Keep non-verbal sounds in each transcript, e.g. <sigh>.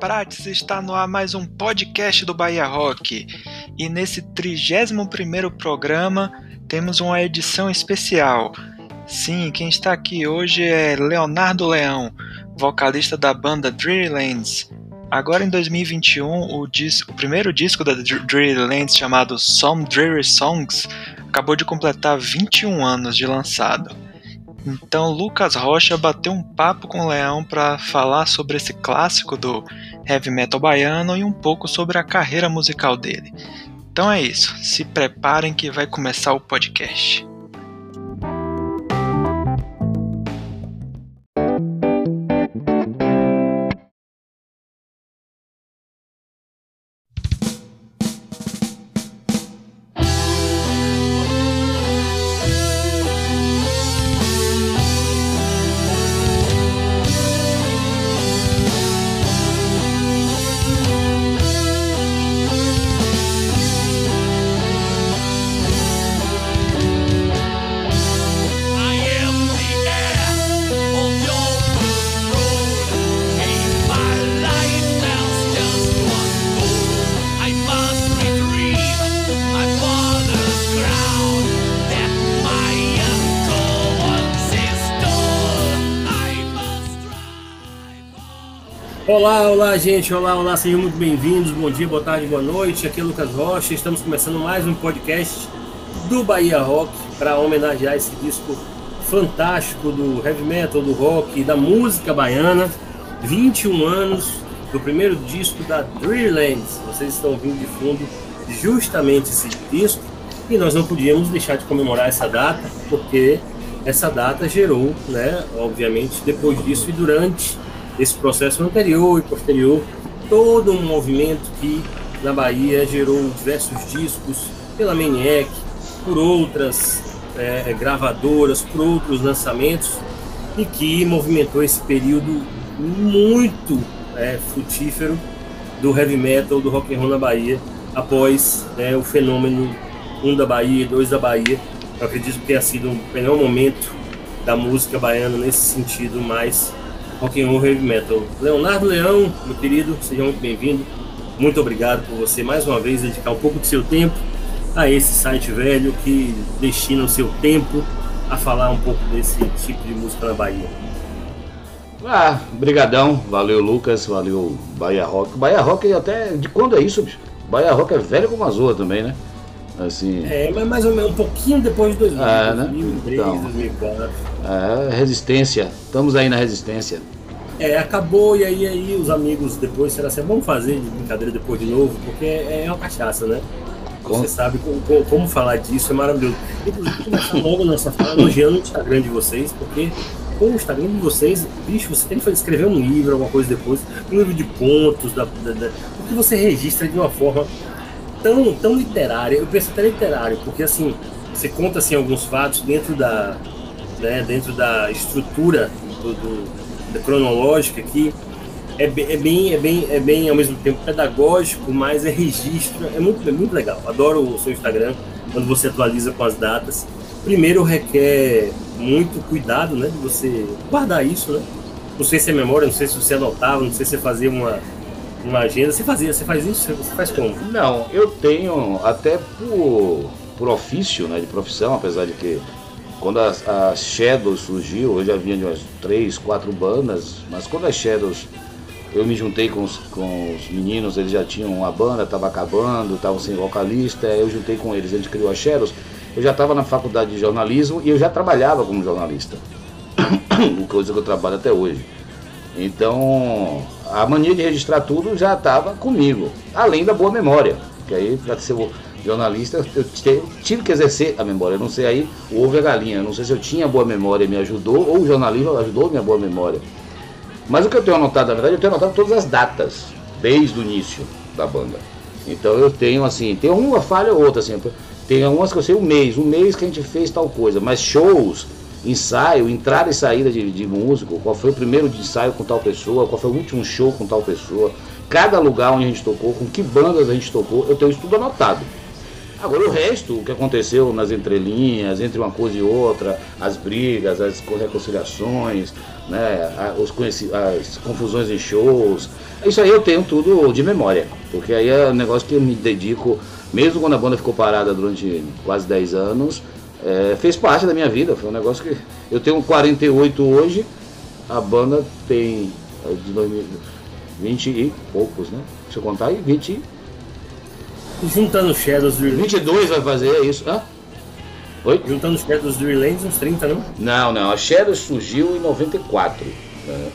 Prates está no ar mais um podcast do Bahia Rock. E nesse 31º programa temos uma edição especial. Sim, quem está aqui hoje é Leonardo Leão, vocalista da banda Dreamlands. Agora em 2021, o, disco, o primeiro disco da Dreamlands chamado Some Dreary Songs acabou de completar 21 anos de lançado. Então Lucas Rocha bateu um papo com o Leão para falar sobre esse clássico do heavy metal baiano e um pouco sobre a carreira musical dele. Então é isso, se preparem que vai começar o podcast. Olá, olá gente, olá, olá, sejam muito bem-vindos, bom dia, boa tarde, boa noite, aqui é Lucas Rocha, estamos começando mais um podcast do Bahia Rock para homenagear esse disco fantástico do heavy metal, do rock, da música baiana, 21 anos do primeiro disco da Dreamlands, vocês estão ouvindo de fundo justamente esse disco. E nós não podíamos deixar de comemorar essa data porque essa data gerou, né, obviamente, depois disso e durante esse processo anterior e posterior, todo um movimento que na Bahia gerou diversos discos pela Maniac, por outras é, gravadoras, por outros lançamentos e que movimentou esse período muito é, frutífero do heavy metal, do rock and roll na Bahia, após né, o fenômeno um da Bahia, dois da Bahia. Eu acredito que tenha sido o melhor momento da música baiana nesse sentido mais rock and roll heavy metal. Leonardo Leão, meu querido, seja muito bem-vindo. Muito obrigado por você mais uma vez dedicar um pouco do seu tempo a esse site velho que destina o seu tempo a falar um pouco desse tipo de música na Bahia. Ah, brigadão, valeu Lucas, valeu Bahia Rock. Bahia Rock até de quando é isso, bicho? Bahia Rock é velho como a Zoa também, né? Assim... É, mas mais ou menos um pouquinho depois de 2000, é, né? 2003, então, 2004. É, resistência, estamos aí na resistência. É, acabou e aí, aí os amigos depois será assim, vamos fazer de brincadeira depois de novo, porque é, uma cachaça, né? Você sabe como, como, falar disso, é maravilhoso. Inclusive, começar logo nessa fala elogiando o Instagram de vocês, porque com o Instagram de vocês, bicho, você tem que escrever um livro, alguma coisa depois, um livro de contos, da, da, da, porque você registra de uma forma tão, tão literária, eu penso até literário, porque assim, você conta assim, alguns fatos dentro da, né, dentro da estrutura do, do, da cronológica que é bem, é, bem, é, bem, é bem ao mesmo tempo pedagógico, mas é registro, é muito, é muito legal. Adoro o seu Instagram, quando você atualiza com as datas. Primeiro requer muito cuidado, né, de você guardar isso, né? Não sei se é memória, não sei se você anotava, não sei se você fazia uma, uma agenda. Você fazia, você faz isso? Você faz como? Não, eu tenho até por, por ofício, né, de profissão, apesar de que quando a, a Shadows surgiu, eu já vinha de umas três, quatro bandas, mas quando a Shadows eu me juntei com os, com os meninos, eles já tinham uma banda, estava acabando, estavam sem vocalista, eu juntei com eles, a gente criou a Shadows. Eu já estava na faculdade de jornalismo e eu já trabalhava como jornalista, <coughs> coisa que eu trabalho até hoje. Então, a mania de registrar tudo já estava comigo, além da boa memória, que aí para ser jornalista eu tive que exercer a memória, eu não sei aí o a galinha, eu não sei se eu tinha boa memória e me ajudou, ou o jornalismo ajudou minha boa memória. Mas o que eu tenho anotado, na verdade, eu tenho anotado todas as datas, desde o início da banda. Então eu tenho assim, tem uma falha ou outra, assim, tem umas que eu sei um mês, um mês que a gente fez tal coisa, mas shows ensaio, entrada e saída de, de músico, qual foi o primeiro ensaio com tal pessoa, qual foi o último show com tal pessoa, cada lugar onde a gente tocou, com que bandas a gente tocou, eu tenho isso tudo anotado. Agora o resto, o que aconteceu nas entrelinhas, entre uma coisa e outra, as brigas, as reconciliações, né, os as confusões em shows, isso aí eu tenho tudo de memória, porque aí é um negócio que eu me dedico, mesmo quando a banda ficou parada durante quase 10 anos, é, fez parte da minha vida, foi um negócio que eu tenho 48 hoje, a banda tem é, de 20 e poucos, né? Deixa eu contar aí, 20 Juntando Shadows do 22 vai fazer é isso, hã? Oi? Juntando Shadows do Irlands, uns 30, não? Não, não, a Shadows surgiu em 94. Né?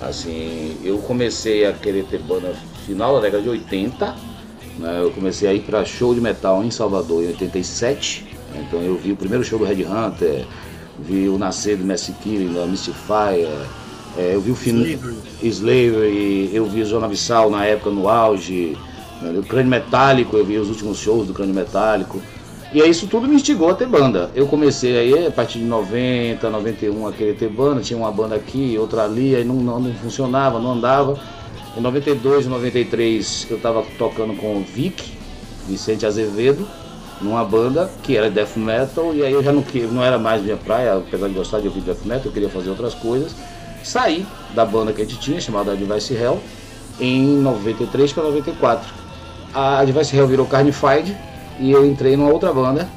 Assim, eu comecei a querer ter banda final da década de 80. Né? Eu comecei a ir para show de metal em Salvador em 87. Então eu vi o primeiro show do Red Hunter, vi o nascer do Messi Killing, da Mystify, é, eu vi o final Slavery, eu vi Zona Vissal na época no auge, né? o Crânio Metálico, eu vi os últimos shows do Crânio Metálico. E aí isso tudo me instigou a ter banda. Eu comecei aí a partir de 90, 91 a querer ter banda, tinha uma banda aqui, outra ali, aí não, não, não funcionava, não andava. Em 92 e 93 eu estava tocando com o Vic, Vicente Azevedo, numa banda que era death metal, e aí eu já não, não era mais minha praia, apesar de gostar de ouvir death metal, eu queria fazer outras coisas. Saí da banda que a gente tinha, chamada Advice Hell, em 93 para 94. A Advice Hell virou Carnified, e eu entrei numa outra banda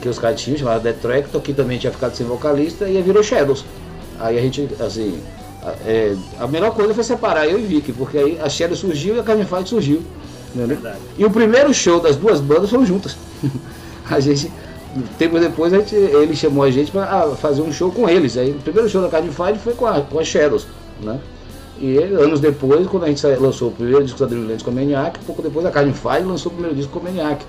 que os caras tinham, chamada Detractor, que também tinha ficado sem vocalista, e virou Shadows. Aí a gente, assim, é, a melhor coisa foi separar eu e Vicky, porque aí a Shadows surgiu e a Fight surgiu. Verdade. E o primeiro show das duas bandas foram juntas. <laughs> a gente, tempo depois, a gente, ele chamou a gente para ah, fazer um show com eles. Aí o primeiro show da Fight foi com a, com a Shadows, né? E anos depois, quando a gente lançou o primeiro disco da Dreamlands com a Maniac, pouco depois a Carne Fire lançou o primeiro disco com a Maniac.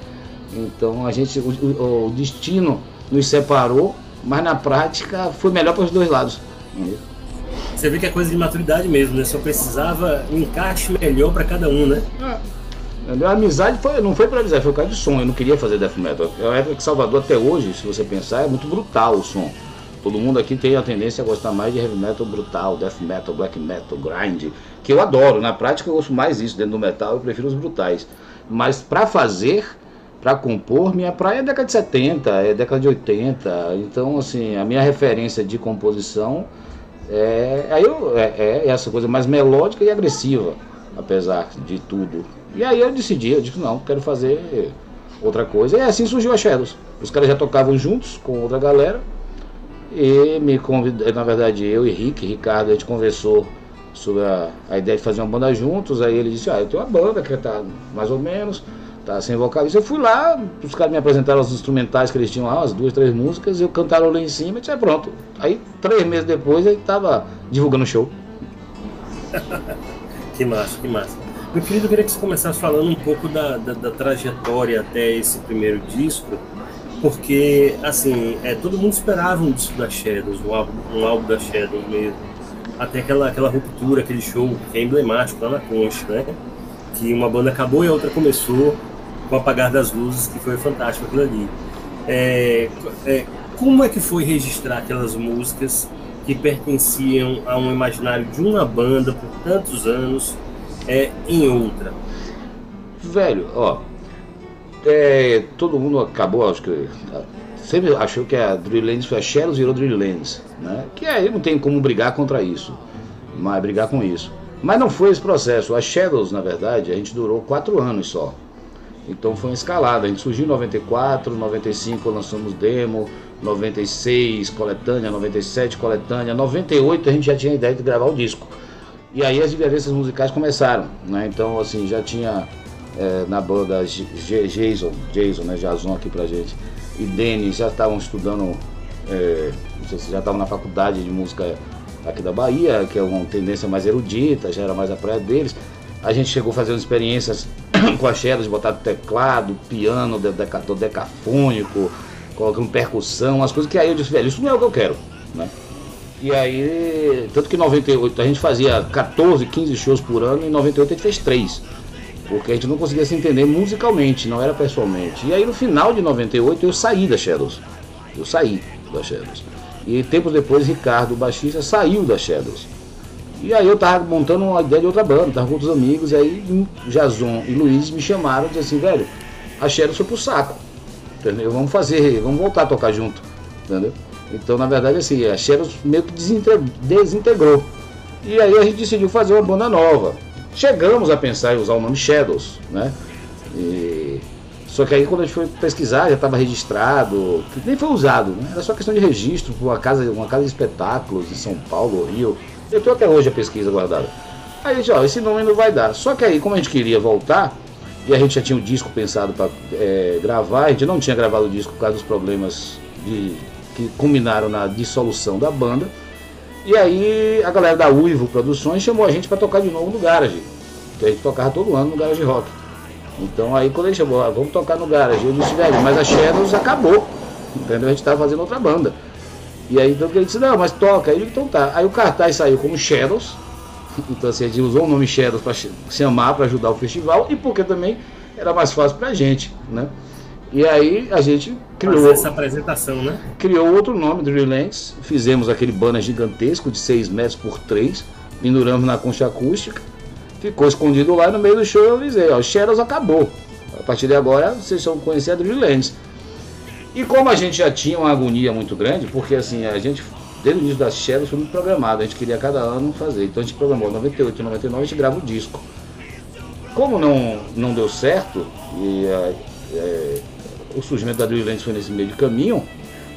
Então a gente, o, o, o, destino nos separou, mas na prática foi melhor para os dois lados. Você vê que é coisa de maturidade mesmo, né? Só precisava um encaixe melhor para cada um, né? É. A amizade foi, não foi para amizade, foi por causa de som. Eu não queria fazer death metal. É uma época que Salvador até hoje, se você pensar, é muito brutal o som. Todo mundo aqui tem a tendência a gostar mais de heavy metal brutal, death metal, black metal, grind, que eu adoro. Na prática eu gosto mais disso dentro do metal, eu prefiro os brutais. Mas para fazer, para compor, minha praia é década de 70, é década de 80. Então, assim, a minha referência de composição é, aí é, é essa coisa mais melódica e agressiva, apesar de tudo. E aí eu decidi, eu disse, não, quero fazer outra coisa. E assim surgiu a Shadows. Os caras já tocavam juntos com outra galera e me convidou, na verdade eu e Rick, Ricardo, a gente conversou sobre a, a, ideia de fazer uma banda juntos, aí ele disse, ah, eu tenho uma banda que tá mais ou menos, tá sem vocalista. Eu fui lá, os caras me apresentaram os instrumentais que eles tinham lá, as duas, três músicas, eu cantaram lá em cima e disse, é pronto. Aí três meses depois ele tava divulgando o show. <laughs> que massa, que massa. Meu querido, eu queria que você começasse falando um pouco da, da, da trajetória até esse primeiro disco porque, assim, é, todo mundo esperava um disco da Shadows, um álbum, um álbum da Shadows mesmo. Até aquela, aquela ruptura, aquele show que é emblemático lá na Concha, né? Que uma banda acabou e a outra começou com o apagar das luzes, que foi fantástico aquilo ali. É, é, como é que foi registrar aquelas músicas que pertenciam a um imaginário de uma banda por tantos anos é, em outra? Velho, ó, é, todo mundo acabou, acho que sempre achou que a Drilllands foi a Shadows virou Drilllands, né? Que aí não tem como brigar contra isso, mas brigar com isso. Mas não foi esse processo. A Shadows, na verdade, a gente durou quatro anos só. Então foi uma escalada. A gente surgiu em 94, 95 lançamos demo, 96 coletânea, 97 coletânea, 98 a gente já tinha a ideia de gravar o disco. E aí as divergências musicais começaram, né? Então assim, já tinha é, na banda Jason, Jason, né, Jason aqui pra gente, e Denis já estavam estudando, é, não sei se já estavam na faculdade de música aqui da Bahia, que é uma tendência mais erudita, já era mais a praia deles. A gente chegou fazendo experiências <coughs> com a Shadows, de botar teclado, piano, decator decafônico, colocando percussão, as coisas que aí eu disse, velho, isso não é o que eu quero, né? E aí, tanto que em 98 a gente fazia 14, 15 shows por ano, e em 98 a gente fez 3 porque a gente não conseguia se entender musicalmente, não era pessoalmente. E aí no final de 98 eu saí da Shadows. Eu saí da Shadows. E tempos depois Ricardo, o baixista, saiu da Shadows. E aí eu tava montando uma ideia de outra banda, tava com outros amigos, e aí Jason e Luiz me chamaram e disseram assim, velho, a Shadows foi pro saco. Entendeu? Vamos fazer, vamos voltar a tocar junto. Entendeu? Então, na verdade, assim, a Shadows meio que desintegrou. E aí a gente decidiu fazer uma banda nova. Chegamos a pensar em usar o nome Shadows, né? E... Só que aí quando a gente foi pesquisar, já estava registrado, nem foi usado, né? Era só questão de registro por uma casa, uma casa de espetáculos em São Paulo, Rio. Eu tenho até hoje a pesquisa guardada. Aí a gente, ó, esse nome não vai dar. Só que aí, como a gente queria voltar, e a gente já tinha um disco pensado para é, gravar, a gente não tinha gravado o disco por causa dos problemas de, que culminaram na dissolução da banda. E aí a galera da Uivo Produções chamou a gente para tocar de novo no Garage, que a gente tocava todo ano no Garage Rock. Então aí quando ele chamou, ah, vamos tocar no Garage, eu disse, velho, mas a Shadows acabou, entendeu? A gente estava fazendo outra banda. E aí então ele disse, não, mas toca. Aí então tá. Aí o cartaz saiu como Shadows, <laughs> então assim, a gente usou o nome Shadows para chamar, para ajudar o festival e porque também era mais fácil para a gente, né? E aí a gente criou Fazer essa apresentação, né? Criou outro nome do Relents, fizemos aquele banner gigantesco de 6 metros por 3, penduramos na concha acústica, ficou escondido lá no meio do show eu avisei, ó, Shadows acabou. A partir de agora vocês vão conhecer a Relents. E como a gente já tinha uma agonia muito grande, porque assim, a gente desde o início das Shadows foi muito programado, a gente queria cada ano fazer. Então a gente programou 98 e 99 a gente grava o disco. Como não, não deu certo, e é, é, o surgimento da Dreamlands foi nesse meio de caminho,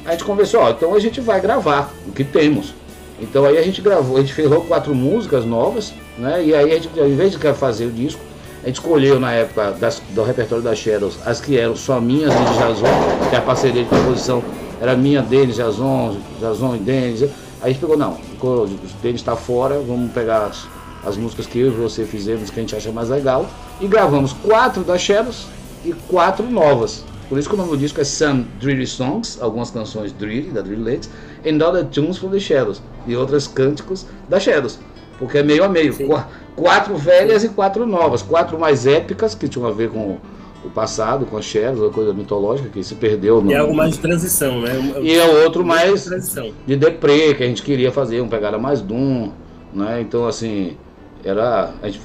a gente conversou, ó, então a gente vai gravar o que temos. Então aí a gente gravou, a gente logo quatro músicas novas, né? E aí a gente, ao invés de fazer o disco, a gente escolheu na época das, do repertório das Shadows as que eram só minhas de Jason, que a parceria de composição era minha, Denis, Jason, Jason e Denis. Aí a gente pegou, não, o Denis está fora, vamos pegar as, as, músicas que eu e você fizemos, que a gente acha mais legal, e gravamos quatro da Shadows e quatro novas. Por isso que o nome do disco é Some Dreary Songs, algumas canções Dreary, da Dreary Ladies, and Other Tunes for the Shadows, e outras cânticos da Shadows. Porque é meio a meio. Sim. Quatro velhas e quatro novas. Quatro mais épicas, que tinham a ver com o passado com a Cher, uma coisa mitológica que se perdeu. No... E é algo mais de transição, né? E é outro mais de, de deprê, que a gente queria fazer, um pegada mais Doom, né? Então, assim, era... Gente,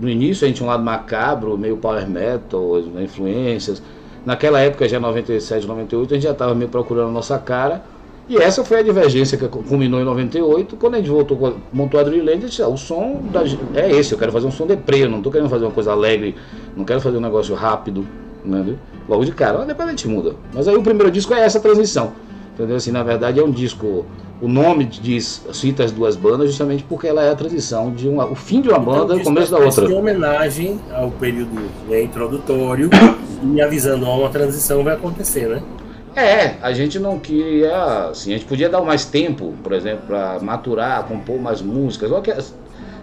no início a gente tinha um lado macabro, meio power metal, influências. Naquela época, já 97, 98, a gente já estava meio procurando a nossa cara. E essa foi a divergência que culminou em 98, quando a gente voltou, montou a Dreamland, disse, ah, o som da, é esse, eu quero fazer um som deprê, não estou querendo fazer uma coisa alegre, não quero fazer um negócio rápido, né? logo de cara, depois a gente muda. Mas aí o primeiro disco é essa transição, entendeu? Assim, na verdade é um disco, o nome diz, cita as duas bandas justamente porque ela é a transição de uma, o fim de uma então, banda e o começo da outra. Em homenagem ao período né, introdutório <coughs> e avisando, ó, uma transição vai acontecer, né? É, a gente não queria, assim, a gente podia dar mais tempo, por exemplo, para maturar, compor mais músicas.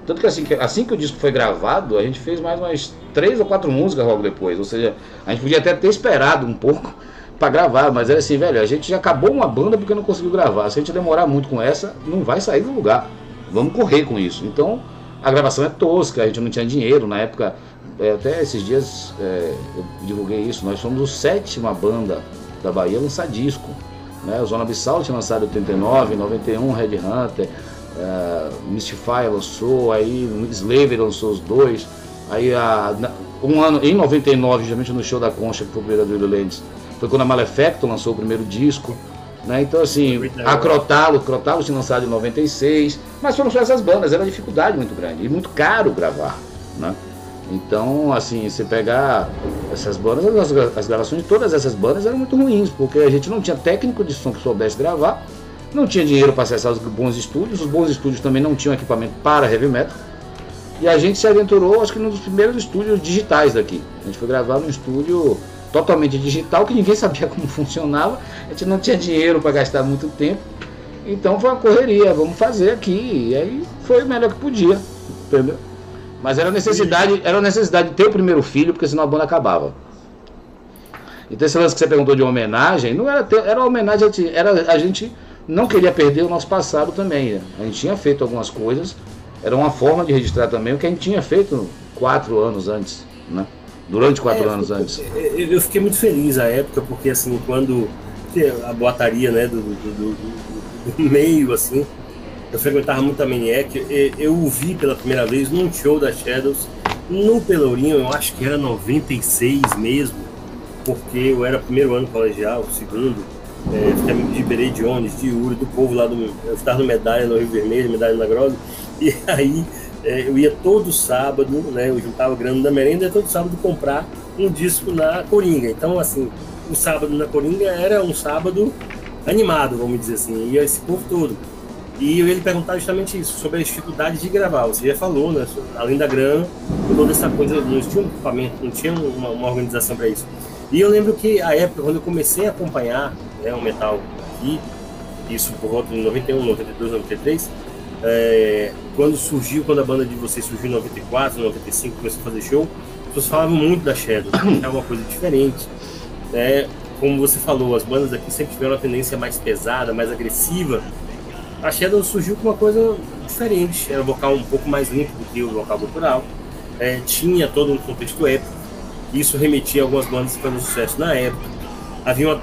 Tanto que assim, que assim que o disco foi gravado, a gente fez mais umas três ou quatro músicas logo depois. Ou seja, a gente podia até ter esperado um pouco para gravar, mas era assim, velho, a gente já acabou uma banda porque não conseguiu gravar. Se a gente demorar muito com essa, não vai sair do lugar. Vamos correr com isso. Então, a gravação é tosca, a gente não tinha dinheiro na época. É, até esses dias é, eu divulguei isso. Nós somos o sétima banda da Bahia lançar disco. Né? O Zona Abissal tinha lançado em 89, 91, Red Hunter, uh, Mystify lançou, aí Slaver lançou os dois. Aí a, um ano, em 99, justamente no show da Concha, que foi o primeiro do Lands, foi quando a Malefacto lançou o primeiro disco. Né? Então assim, a Crotalo, Crotalo tinha lançado em 96, mas foram só essas bandas, era uma dificuldade muito grande e muito caro gravar. Né? Então, assim, você pegar essas bandas, as, as gravações de todas essas bandas eram muito ruins, porque a gente não tinha técnico de som que soubesse gravar, não tinha dinheiro para acessar os bons estúdios, os bons estúdios também não tinham equipamento para heavy metal. E a gente se aventurou, acho que num dos primeiros estúdios digitais daqui. A gente foi gravar num estúdio totalmente digital, que ninguém <laughs> sabia como funcionava, a gente não tinha dinheiro para gastar muito tempo. Então foi uma correria, vamos fazer aqui. E aí foi o melhor que podia, entendeu? Mas era necessidade, era necessidade de ter o primeiro filho, porque senão a banda acabava. Então esse lance que você perguntou de homenagem, não era ter, era homenagem, era a gente não queria perder o nosso passado também. Né? A gente tinha feito algumas coisas, era uma forma de registrar também o que a gente tinha feito quatro anos antes, né? Durante quatro é, anos antes. Eu fiquei muito feliz à época, porque assim, quando a boataria né, do, do, do, do meio, assim, eu frequentava muito a Maniac, eu o vi pela primeira vez num show da Shadows, no Pelourinho, eu acho que era 96 mesmo. porque eu era primeiro ano colegial, segundo, é, fiquei amigo de Iberê Jones, de Uri, do povo lá do. Eu estava no Medalha, no Rio Vermelho, Medalha na Grosa, <laughs> e aí é, eu ia todo sábado, né? Eu juntava grana da merenda e todo sábado comprar um disco na Coringa. Então, assim, o sábado na Coringa era um sábado animado, vamos dizer assim, ia esse povo todo. E eu ia lhe perguntar justamente isso, sobre a dificuldade de gravar. Você já falou, né? Além da grana, toda essa coisa, não tinha um equipamento, não tinha uma, uma organização para isso. E eu lembro que a época, quando eu comecei a acompanhar né, o metal aqui, isso por volta de 91, 92, 93, é, quando surgiu, quando a banda de vocês surgiu em 94, 95, começou a fazer show, as pessoas falavam muito da Shadow, é uma coisa diferente. Né? Como você falou, as bandas aqui sempre tiveram uma tendência mais pesada, mais agressiva, a Shadow surgiu com uma coisa diferente. Era um vocal um pouco mais limpo do que o vocal cultural. É, tinha todo um contexto épico. Isso remetia a algumas bandas que faziam sucesso na época. Havia uma,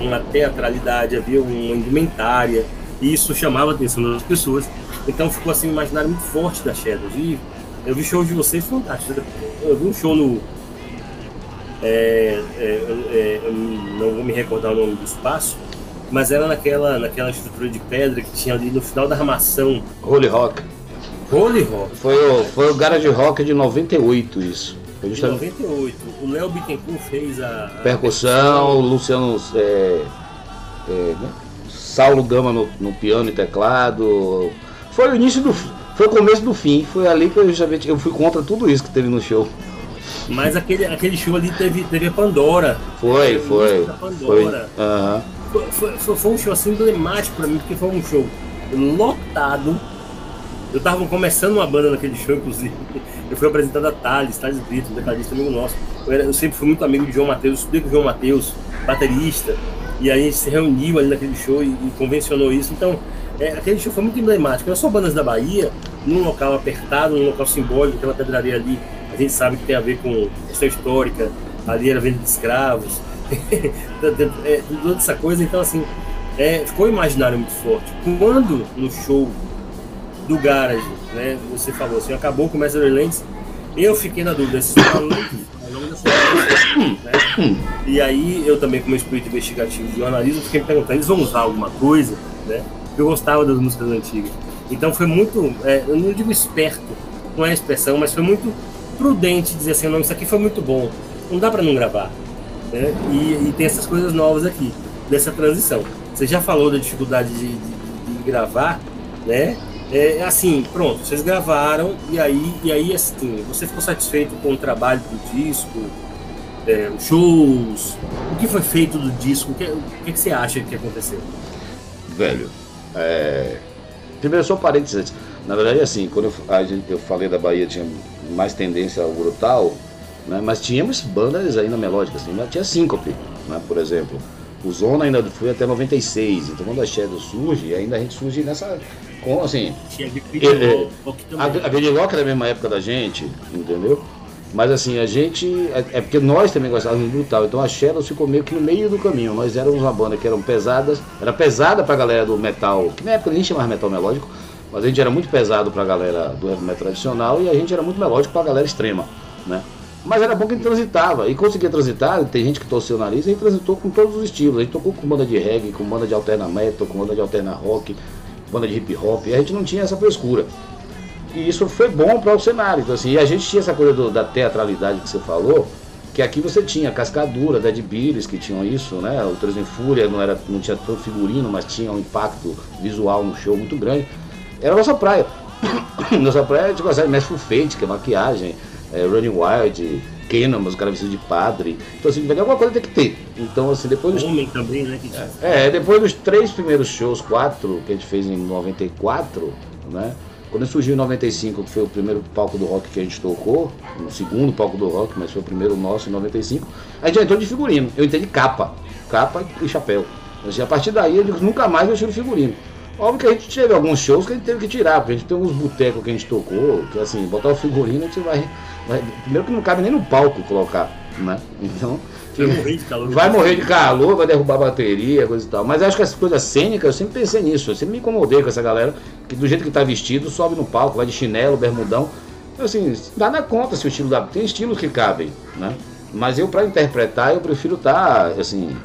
uma teatralidade, havia uma indumentária. E isso chamava a atenção das pessoas. Então ficou assim um imaginário muito forte da Shadows. E eu vi show de vocês fantástico. Eu vi um show no. É, é, é, não vou me recordar o nome do espaço, mas era naquela, naquela estrutura de pedra que tinha ali no final da armação. Holy Rock. Holy Rock. Foi o, foi o Garage Rock de 98, isso. Justamente... 98. O Léo Bittencourt fez a. a percussão, o Luciano. É, é, né? Saulo Gama no, no, piano e teclado. Foi o início do. Foi o começo do fim. Foi ali que eu justamente eu fui contra tudo isso que teve no show. Mas aquele, aquele show ali teve, teve a Pandora. Foi, foi. Pandora. Foi. Uhum foi, foi, foi um show assim emblemático pra mim, porque foi um show lotado. Eu tava começando uma banda naquele show, inclusive. Eu fui apresentado a Thales, Thales Brito, um tecladista amigo nosso. Eu, era, eu, sempre fui muito amigo de João Matheus, estudei com o João Matheus, baterista. E aí a gente se reuniu ali naquele show e, e convencionou isso. Então, é, aquele show foi muito emblemático. Não só bandas da Bahia, num local apertado, num local simbólico, aquela pedraria ali, a gente sabe que tem a ver com questão histórica, ali era venda de escravos. <laughs> É, toda essa coisa, então assim, é, ficou um imaginário muito forte. Quando no show do Garage, né, você falou assim, acabou com o Master Lens, eu fiquei na dúvida se né? E aí eu também, como espírito investigativo de jornalismo, fiquei me perguntando, eles vão usar alguma coisa, né? Eu gostava das músicas antigas. Então foi muito, é, eu não digo esperto, não é a expressão, mas foi muito prudente dizer assim, não, isso aqui foi muito bom, não dá para não gravar. Né? E, e, tem essas coisas novas aqui, dessa transição. Você já falou da dificuldade de, de, de gravar, né? É, assim, pronto, vocês gravaram e aí, e aí assim, você ficou satisfeito com o trabalho do disco, é, shows, o que foi feito do disco, o que, o que você acha que aconteceu? Velho, é... primeiro só parênteses, na verdade assim, quando eu, a gente, eu falei da Bahia tinha mais tendência ao brutal, né? Mas tínhamos bandas ainda melódicas, assim, tinha síncope, né? por exemplo. O Zona ainda foi até 96, então quando a Shadow surge, ainda a gente surge nessa. Com, assim. Tinha é, a, a Rock é da mesma época da gente, entendeu? Mas assim, a gente. É, é porque nós também gostávamos do brutal. Então a Shadow ficou meio que no meio do caminho. Nós éramos uma banda que eram pesadas. Era pesada pra galera do metal. Que na época nem chamava metal melódico. Mas a gente era muito pesado pra galera do heavy metal tradicional. E a gente era muito melódico pra galera extrema. Né? Mas era bom que ele transitava. E conseguia transitar, tem gente que torceu o nariz, e ele transitou com todos os estilos. A gente tocou com banda de reggae, com banda de alterna metal, com banda de alterna rock, banda de hip hop. E a gente não tinha essa frescura. E isso foi bom para o cenário. Então, assim, e a gente tinha essa coisa do, da teatralidade que você falou, que aqui você tinha Cascadura, Dead Beatles, que tinham isso, né? O Três em Fúria não, era, não tinha tanto figurino, mas tinha um impacto visual no show muito grande. Era a nossa praia. <coughs> nossa praia a gente gostava de Mestre Fate, que é maquiagem é, Running Wild, Kenan, os caras vestidos de padre. Então, assim, alguma coisa tem que ter. Então, assim, depois. Homem também, né? É, depois dos três primeiros shows, quatro, que a gente fez em 94, né? Quando surgiu em 95, que foi o primeiro palco do rock que a gente tocou, o segundo palco do rock, mas foi o primeiro nosso em 95, a gente já entrou de figurino. Eu entrei de capa, capa e chapéu. Assim, a partir daí, eu digo, nunca mais eu tiro figurino. Óbvio que a gente teve alguns shows que a gente teve que tirar, porque a gente tem uns botecos que a gente tocou, que assim, botar o figurino a gente vai, vai. Primeiro que não cabe nem no palco colocar, né? Então. Vai morrer de calor. Vai morrer de calor, vai derrubar a bateria, coisa e tal. Mas acho que essas coisas cênicas, eu sempre pensei nisso. Eu sempre me incomodei com essa galera que do jeito que tá vestido, sobe no palco, vai de chinelo, bermudão. Assim, dá na conta se o estilo da. Tem estilos que cabem, né? Mas eu, para interpretar, eu prefiro estar, tá, assim,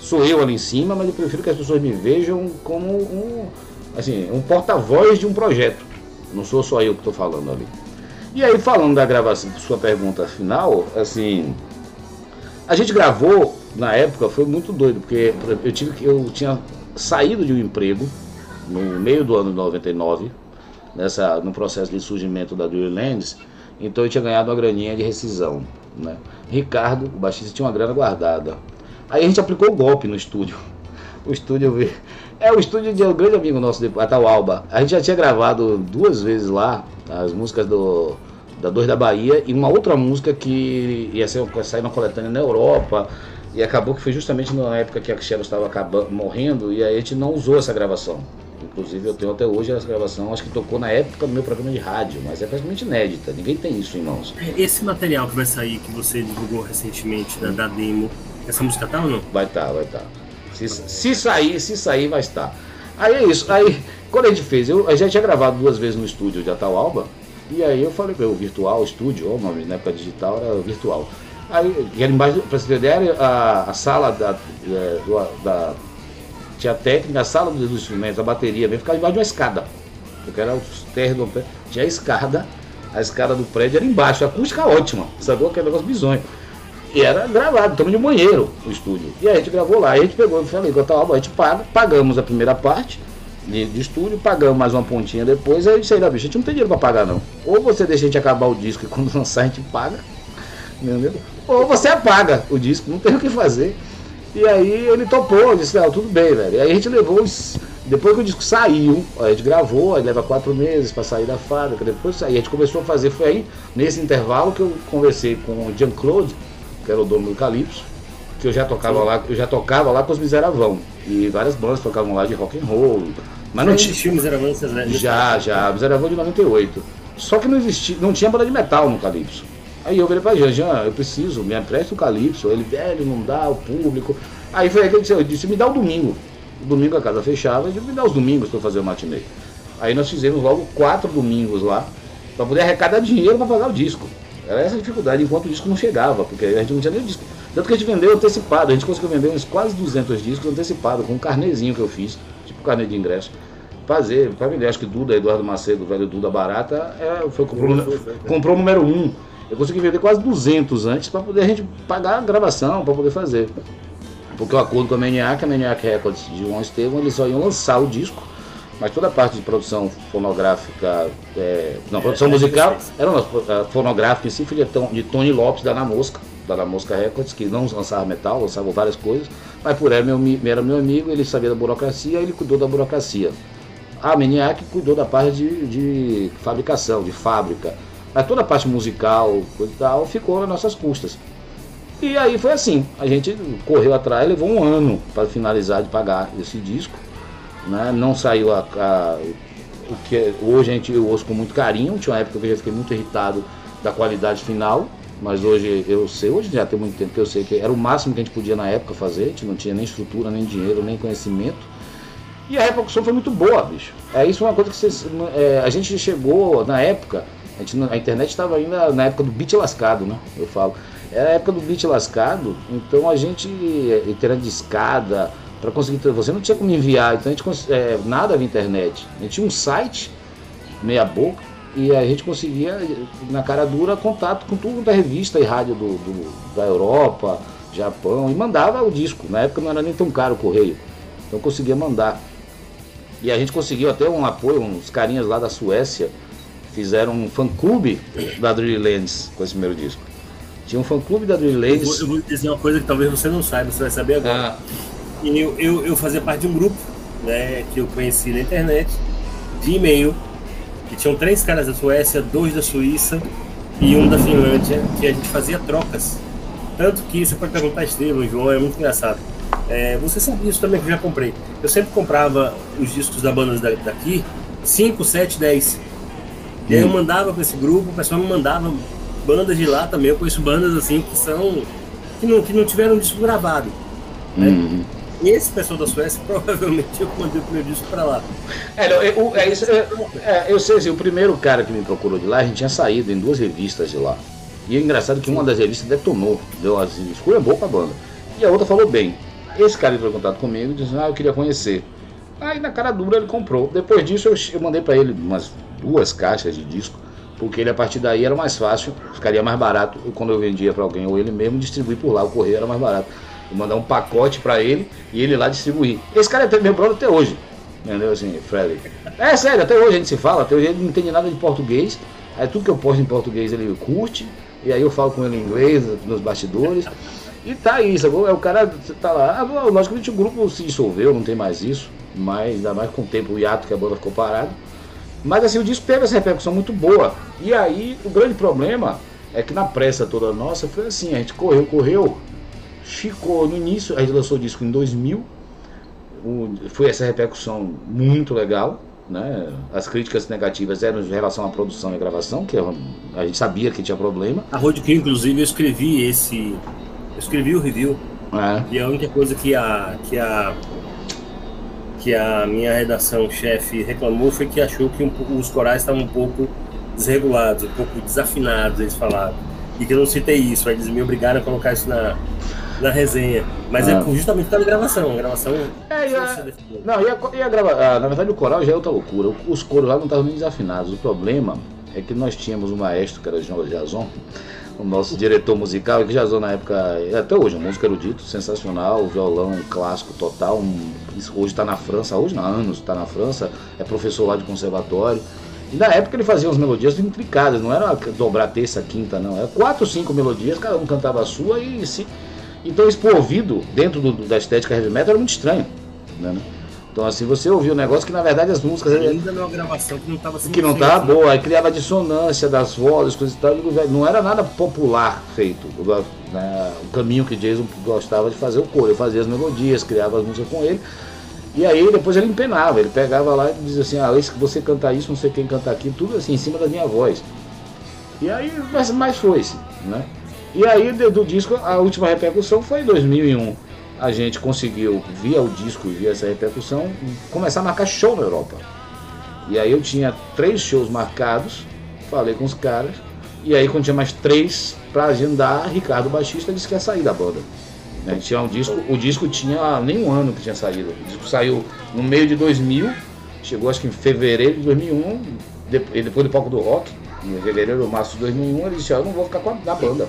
sou eu ali em cima, mas eu prefiro que as pessoas me vejam como um, assim, um porta-voz de um projeto. Não sou só eu que estou falando ali. E aí, falando da gravação, sua pergunta final, assim, a gente gravou na época foi muito doido, porque eu tive eu tinha saído de um emprego no meio do ano de 99, nessa, no processo de surgimento da Dreamlands, então eu tinha ganhado uma graninha de rescisão. Né? Ricardo, o baixista, tinha uma grana guardada. Aí a gente aplicou o golpe no estúdio. O estúdio é o estúdio de um grande amigo nosso, Alba. A gente já tinha gravado duas vezes lá as músicas do da Dois da Bahia e uma outra música que ia ser, sair uma coletânea na Europa. E acabou que foi justamente na época que a Xero estava acabando, morrendo e aí a gente não usou essa gravação. Inclusive eu tenho até hoje essa gravação, acho que tocou na época do meu programa de rádio, mas é praticamente inédita, ninguém tem isso em mãos. Esse material que vai sair, que você divulgou recentemente da, da demo, essa música tá ou não? Vai estar, tá, vai estar. Tá. Se, se sair, se sair, vai estar. Aí é isso. Aí, quando a gente fez, eu, a gente tinha gravado duas vezes no estúdio de Ataualba. E aí eu falei para o virtual estúdio, o nome na época digital era virtual. Aí, e embaixo, para ter ideia, a, a sala da, é, da, tinha técnica, a sala dos instrumentos, a bateria, vem ficar debaixo de uma escada. Porque era o térreo do. Tinha a escada, a escada do prédio era embaixo, a acústica ótima, sacou? Aquele negócio bizonho. E era gravado, estamos de banheiro o estúdio. E a gente gravou lá, a gente pegou e falei, a gente paga, pagamos a primeira parte de, de, estúdio, pagamos mais uma pontinha depois, aí disse aí, bicho, a gente não tem dinheiro para pagar não. Ou você deixa a gente acabar o disco e quando <laughs> lançar a gente paga, entendeu? Ou você apaga o disco, não tem o que fazer. E aí ele topou, disse, não, tudo bem, velho. E aí a gente levou os. Depois que o disco saiu, a gente gravou, aí leva quatro meses para sair da fábrica, depois aí a gente começou a fazer, foi aí, nesse intervalo que eu conversei com o Jean-Claude, que era o dono do Calypso, que eu já tocava Sim. lá, eu já tocava lá com os Miseravão. E várias bandas tocavam lá de rock and roll. Mas não tinha. Miseravão, né? Já, já, Miseravão de 98. Só que não existia, não tinha banda de metal no Calypso. Aí eu virei pra Jean, Jean, eu preciso, me empresta o Calypso. Ele, velho, não dá, o público. Aí foi aí que eu disse, eu disse, me dá o domingo. O domingo a casa fechava, eu disse, me dá os domingos pra fazer o matinê. Aí nós fizemos logo quatro domingos lá, para poder arrecadar dinheiro para pagar o disco. Era essa a dificuldade, enquanto o disco não chegava, porque a gente não tinha nem disco. Tanto que a gente vendeu antecipado, a gente conseguiu vender uns quase 200 discos antecipado, com um carnezinho que eu fiz, tipo carnê de ingresso. Fazer, para vender, acho que Duda, Eduardo Macedo, o velho Duda Barata, é, foi, comprou, comprou o número 1. Um. Eu consegui vender quase 200 antes para poder a gente pagar a gravação, para poder fazer. Porque o acordo com a Maniac, a Maniac Records de João Estevam, eles só iam lançar o disco mas toda a parte de produção fonográfica, é, não, produção é, musical, era uma, fonográfica em si foi de Tony Lopes da Na Mosca, da Na Mosca Records, que não lançava metal, lançava várias coisas, mas por ele era meu, era meu amigo, ele sabia da burocracia, ele cuidou da burocracia. A Meniac cuidou da parte de, de fabricação, de fábrica, mas toda a parte musical e tal ficou nas nossas custas. E aí foi assim, a gente correu atrás, levou um ano para finalizar de pagar esse disco né? Não saiu a, a, o que hoje a gente ouço com muito carinho. Tinha uma época que eu já fiquei muito irritado da qualidade final, mas hoje eu sei, hoje já tem muito tempo que eu sei que era o máximo que a gente podia na época fazer, a gente não tinha nem estrutura, nem dinheiro, nem conhecimento. E a repercussão foi muito boa, bicho. É isso é uma coisa que vocês, é, a gente chegou na época, a, gente, a internet estava ainda na época do beat lascado, né? Eu falo. Era a época do beat lascado, então a gente, internet de escada, para conseguir. Você não tinha como enviar, então a gente é, nada via internet. A gente tinha um site, meia boca, e a gente conseguia, na cara dura, contato com tudo da revista e rádio do, do, da Europa, Japão, e mandava o disco. Na época não era nem tão caro o correio. Então conseguia mandar. E a gente conseguiu até um apoio, uns carinhas lá da Suécia fizeram um fã-clube da Dreamlands com esse primeiro disco. Tinha um fã-clube da vou, eu vou dizer uma coisa que talvez você não saiba, você vai saber agora. Ah eu, eu, eu fazia parte de um grupo né, que eu conheci na internet, de e-mail, que tinham três caras da Suécia, dois da Suíça e um da Finlândia, que a gente fazia trocas. Tanto que você pode perguntar a Estevam, João, é muito engraçado. É, você sabe isso também que eu já comprei. Eu sempre comprava os discos da banda daqui, 5, 7, 10. E aí eu hum. mandava para esse grupo, o pessoal me mandava bandas de lá também. Eu conheço bandas assim que são. que não, que não tiveram disco gravado. Né? Uhum. Esse pessoal da Suécia <laughs> provavelmente eu mandei o primeiro disco para lá. É, eu, é, é, é, eu sei assim, o primeiro cara que me procurou de lá, a gente tinha saído em duas revistas de lá. E é engraçado que uma das revistas detonou, deu assim, esculhambou pra banda. E a outra falou bem. Esse cara entrou em contato comigo e disse, ah, eu queria conhecer. Aí na cara dura ele comprou. Depois disso eu, eu mandei para ele umas duas caixas de disco, porque ele a partir daí era mais fácil, ficaria mais barato quando eu vendia para alguém ou ele mesmo distribuir por lá, o correio era mais barato. Eu mandar um pacote para ele e ele lá distribuir. Esse cara é meu brother até hoje. Entendeu assim, Frederick? É sério, até hoje a gente se fala, até hoje ele não entende nada de português. Aí tudo que eu posto em português ele curte, e aí eu falo com ele em inglês, nos bastidores. E tá isso, é o cara tá lá. Ah, logicamente o grupo se dissolveu, não tem mais isso, mas ainda mais com o tempo o hiato que a banda ficou parada. Mas assim, o disco teve essa repercussão muito boa. E aí o grande problema é que na pressa toda nossa foi assim, a gente correu, correu, ficou no início, a gente lançou o disco em 2000, o, foi essa repercussão muito legal, né? As críticas negativas eram em relação à produção e gravação, que a gente sabia que tinha problema. A Roadkill, inclusive, eu escrevi esse eu escrevi o review. É. E a única coisa que a, que a, que a minha redação chefe reclamou foi que achou que um, os corais estavam um pouco desregulados, um pouco desafinados, eles falaram. E que eu não citei isso, aí eles me obrigaram a colocar isso na, na resenha. Mas é ah. é justamente por causa da gravação. A gravação. É, e a, não, e a, e a grava, ah, na verdade o coral já é outra loucura. Os coros lá não estavam nem desafinados. O problema é que nós tínhamos um maestro que era João Jason o nosso diretor musical, que já usou na época, até hoje, um músico erudito, sensacional, violão clássico total. Um, hoje está na França, hoje há anos está na França, é professor lá de conservatório. E na época ele fazia umas melodias intricadas, não era dobrar terça, quinta, não. Era quatro, cinco melodias, cada um cantava a sua e se. Então isso por ouvido, dentro do, da estética heavy metal, era muito estranho. Né? Então, assim, você ouviu um negócio que na verdade as músicas. Ainda numa gravação que não estava Que não estava boa, aí criava dissonância das vozes, coisas e tal. Não era nada popular feito. Né, o caminho que Jason gostava de fazer o coro. Eu fazia as melodias, criava as músicas com ele. E aí depois ele empenava, ele pegava lá e dizia assim, ah, esse que você cantar isso, não sei quem cantar aquilo, tudo assim, em cima da minha voz. E aí, mas, mas foi-se, né? E aí do disco, a última repercussão foi em 2001 a gente conseguiu, via o disco e via essa repercussão, começar a marcar show na Europa. E aí eu tinha três shows marcados, falei com os caras, e aí quando tinha mais três para agendar, Ricardo Baixista disse que ia sair da banda. Né? Tinha um disco, o disco tinha nem um ano que tinha saído. O disco saiu no meio de 2000, chegou acho que em fevereiro de 2001, depois do palco do rock, em fevereiro ou março de 2001, ele disse: Eu não vou ficar com a, na banda.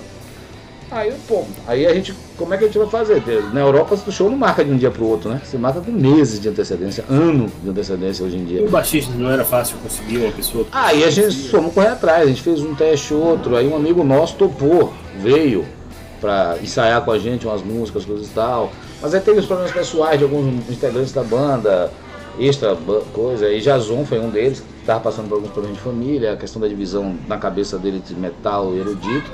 Aí, pô, aí a gente, como é que a gente vai fazer? Na Europa o show não marca de um dia para o outro, né? Você marca com meses de antecedência, ano de antecedência hoje em dia. o baixista não era fácil conseguir uma pessoa? Aí a gente fomos correr atrás, a gente fez um teste outro, aí um amigo nosso topou, veio para ensaiar com a gente umas músicas, coisas e tal. Mas aí teve os problemas pessoais de alguns integrantes da banda, extra coisa, e Jason foi um deles, que estava passando por alguns problemas de família, a questão da divisão na cabeça dele de metal e erudito.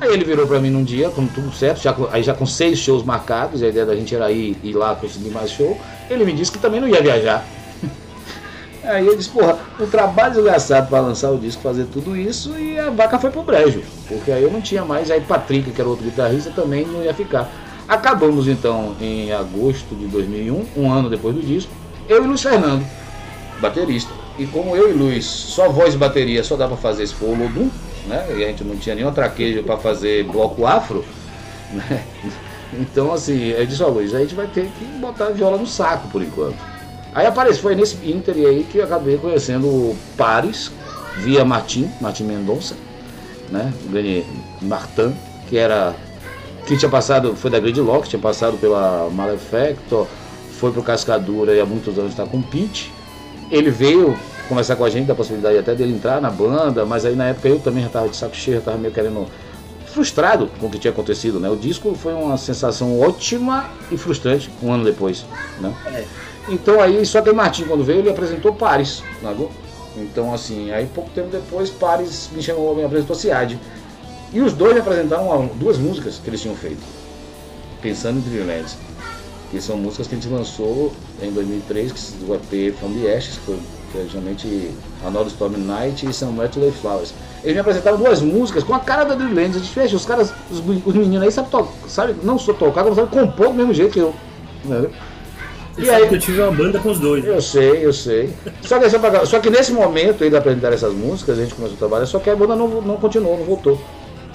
Aí ele virou para mim num dia, com tudo certo, já, aí já com seis shows marcados, a ideia da gente era ir, ir lá conseguir mais show. Ele me disse que também não ia viajar. <laughs> Aí ele disse, porra, o trabalho desgraçado para lançar o disco, fazer tudo isso, e a vaca foi pro brejo. Porque aí eu não tinha mais, aí Patrick, que era outro guitarrista, também não ia ficar. Acabamos então em agosto de 2001, um ano depois do disco, eu e Luiz Fernando, baterista. E como eu e Luiz, só voz e bateria, só dá para fazer esse Olodum, né? E a gente não tinha nenhum traquejo para fazer bloco afro, né? <laughs> Então, assim, eu disse, ó, Luiz, a gente vai ter que botar a viola no saco por enquanto. Aí apareceu, foi nesse Inter aí que eu acabei conhecendo o Paris, via Martim, Martim Mendonça, né? Martin, que era. que tinha passado, foi da Gridlock, tinha passado pela Malefactor, foi pro Cascadura e há muitos anos está com o Pete. Ele veio conversar com a gente da possibilidade até dele entrar na banda, mas aí na época eu também já estava de saco cheio, já estava meio querendo frustrado com o que tinha acontecido, né? O disco foi uma sensação ótima e frustrante um ano depois, né? É. Então aí, só que o Martin quando veio, ele apresentou Paris, né? Então assim, aí pouco tempo depois Paris me chamou, me apresentou Ciad. E os dois me apresentaram duas músicas que eles tinham feito, pensando em Dreamlands, que são músicas que a gente lançou em 2003, que do EP From the Ashes, que foi que é geralmente Another Storm Night e Somewhere to Lay Flowers. Eles me apresentaram duas músicas com a cara da Dreamlands. A gente fecha, os caras, os, os meninos aí sabem, sabe, não só tocar, como sabem compor do mesmo jeito que eu. Entendeu? e aí, que eu tive uma banda com os dois. Eu sei, eu sei. Só que, só que nesse momento, ele apresentar essas músicas, a gente começou a trabalhar, só que a banda não, não continuou, não voltou.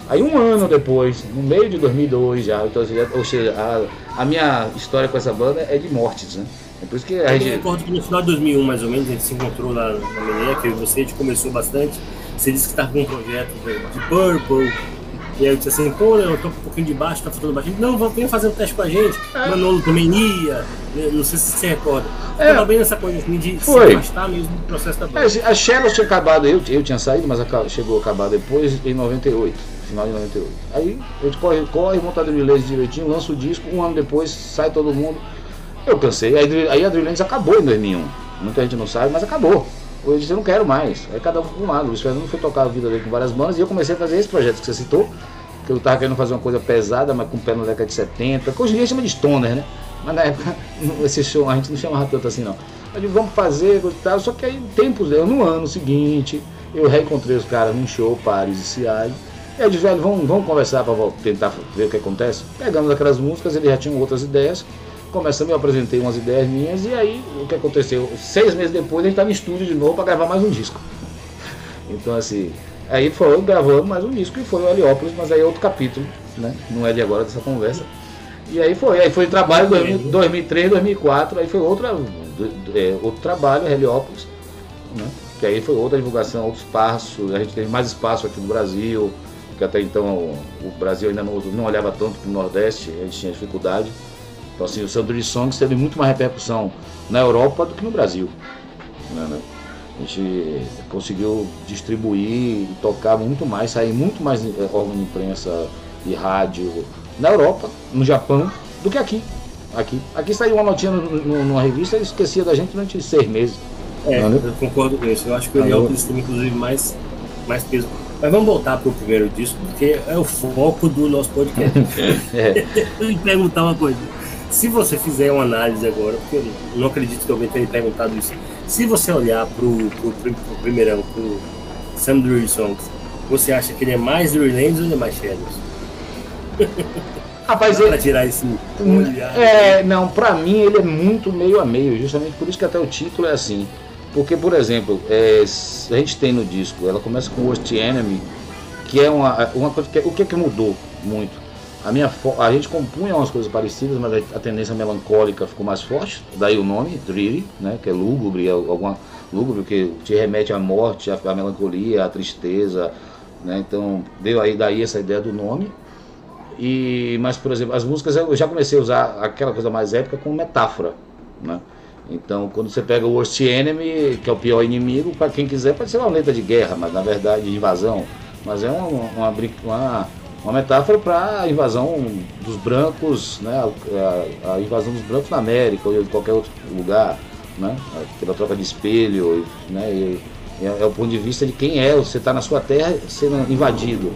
Aí um ano depois, no meio de 2002 já, então, ou seja, a, a minha história com essa banda é de mortes, né? É por isso que a gente... Eu recordo que no final de 2001, mais ou menos, a gente se encontrou lá na Mineia, que você, a gente começou bastante. Você disse que estava com um projeto de Purple, e aí eu disse assim, pô, eu tô um pouquinho de baixo, tá faltando baixo. Não, venha fazer um teste com a gente. É. Manolo também ia. Né, não sei se você recorda. É. Tava bem nessa coisa assim de Foi. se afastar mesmo do processo da banda. É, a Shellos tinha acabado, eu, eu tinha saído, mas chegou a acabar depois em 98. Final de 98. Aí a gente corre, corre, monta a Drill direitinho, lança o disco, um ano depois sai todo mundo. Eu cansei. Aí, aí a Drill acabou em 2001. Muita gente não sabe, mas acabou. Eu disse, eu não quero mais. Aí cada um com um lado. O Luiz Fernando foi tocar a vida dele com várias bandas e eu comecei a fazer esse projeto que você citou, que eu tava querendo fazer uma coisa pesada, mas com pé na década de 70, que hoje em dia chama de stoner, né? Mas na época <laughs> esse show a gente não chamava tanto assim não. Eu disse, vamos fazer, tal, só que aí tempos, eu, no ano seguinte, eu reencontrei os caras num show, Paris e Ciade. E aí disse, velho, vamos, vamos conversar para tentar ver o que acontece. Pegamos aquelas músicas, eles já tinham outras ideias começamos, eu apresentei umas ideias minhas e aí o que aconteceu? Seis meses depois a gente estava em estúdio de novo para gravar mais um disco. Então assim, aí foi gravando mais um disco e foi o Heliópolis, mas aí é outro capítulo, né? Não é de agora dessa conversa. E aí foi, aí foi trabalho 2003, 2004, aí foi outra, é, outro trabalho, Heliópolis, né? Que aí foi outra divulgação, outro espaço, a gente teve mais espaço aqui no Brasil, que até então o Brasil ainda não, não olhava tanto para o Nordeste, a gente tinha dificuldade. Então, assim, o Sandro Songs teve muito mais repercussão na Europa do que no Brasil. Né, né? A gente conseguiu distribuir e tocar muito mais, sair muito mais eh, órgão de imprensa e rádio na Europa, no Japão, do que aqui. Aqui, aqui saiu uma notinha no, no, numa revista e esquecia da gente durante seis meses. É, né? eu concordo com isso. Eu acho que o Heliópolis tem inclusive mais, mais peso. Mas vamos voltar para o primeiro disco, porque é o foco do nosso podcast. <laughs> é. <laughs> eu me perguntar uma coisa. Se você fizer uma análise agora, porque eu não acredito que alguém tenha perguntado isso, se você olhar para o primeirão, para o Sam Drury Songs, você acha que ele é mais Drurylands ou ele é mais Shadows? <laughs> Rapaz, ele... tirar esse olhar. É, não, pra mim ele é muito meio a meio, justamente por isso que até o título é assim. Porque, por exemplo, é, a gente tem no disco, ela começa com Worst Enemy, que é uma, uma coisa que. O que é que mudou muito? A, minha, a gente compunha umas coisas parecidas, mas a tendência melancólica ficou mais forte, daí o nome, Dreary, né, que é lúgubre, é alguma lúgubre que te remete à morte, à, à melancolia, à tristeza, né, então deu aí daí essa ideia do nome. E, mas, por exemplo, as músicas eu já comecei a usar aquela coisa mais épica como metáfora, né? Então, quando você pega o Worst Enemy, que é o pior inimigo, para quem quiser, pode ser uma letra de guerra, mas na verdade de invasão. Mas é uma, uma, uma, uma metáfora para a invasão dos brancos, né, a, a, invasão dos brancos na América ou em qualquer outro lugar, né, pela troca de espelho, né, e, e é, é, o ponto de vista de quem é, você está na sua terra sendo invadido,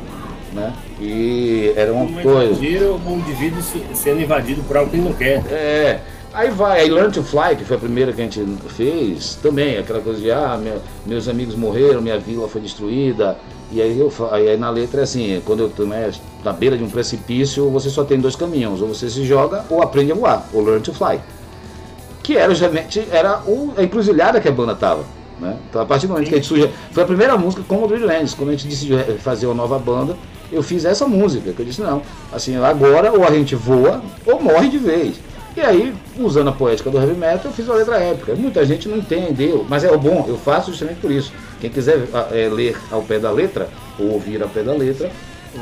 né, e era uma um coisa... o um indivíduo sendo invadido por algo que ele não quer. É, Aí vai, aí Learn to Fly, que foi a primeira que a gente fez, também, aquela coisa de, ah, minha, meus amigos morreram, minha vila foi destruída, e aí, eu, aí na letra é assim, quando eu estou né, na beira de um precipício, você só tem dois caminhos, ou você se joga ou aprende a voar, ou learn to fly. Que era justamente era o, a encruzilhada que a banda tava. Né? Então a partir do momento que a gente surgiu, foi a primeira música com o Dreamlands, quando a gente decidiu fazer uma nova banda, eu fiz essa música, que eu disse, não, assim, agora ou a gente voa ou morre de vez. E aí, usando a poética do heavy metal, eu fiz uma letra épica. Muita gente não entendeu, mas é o bom, eu faço justamente por isso. Quem quiser é, ler ao pé da letra, ou ouvir ao pé da letra,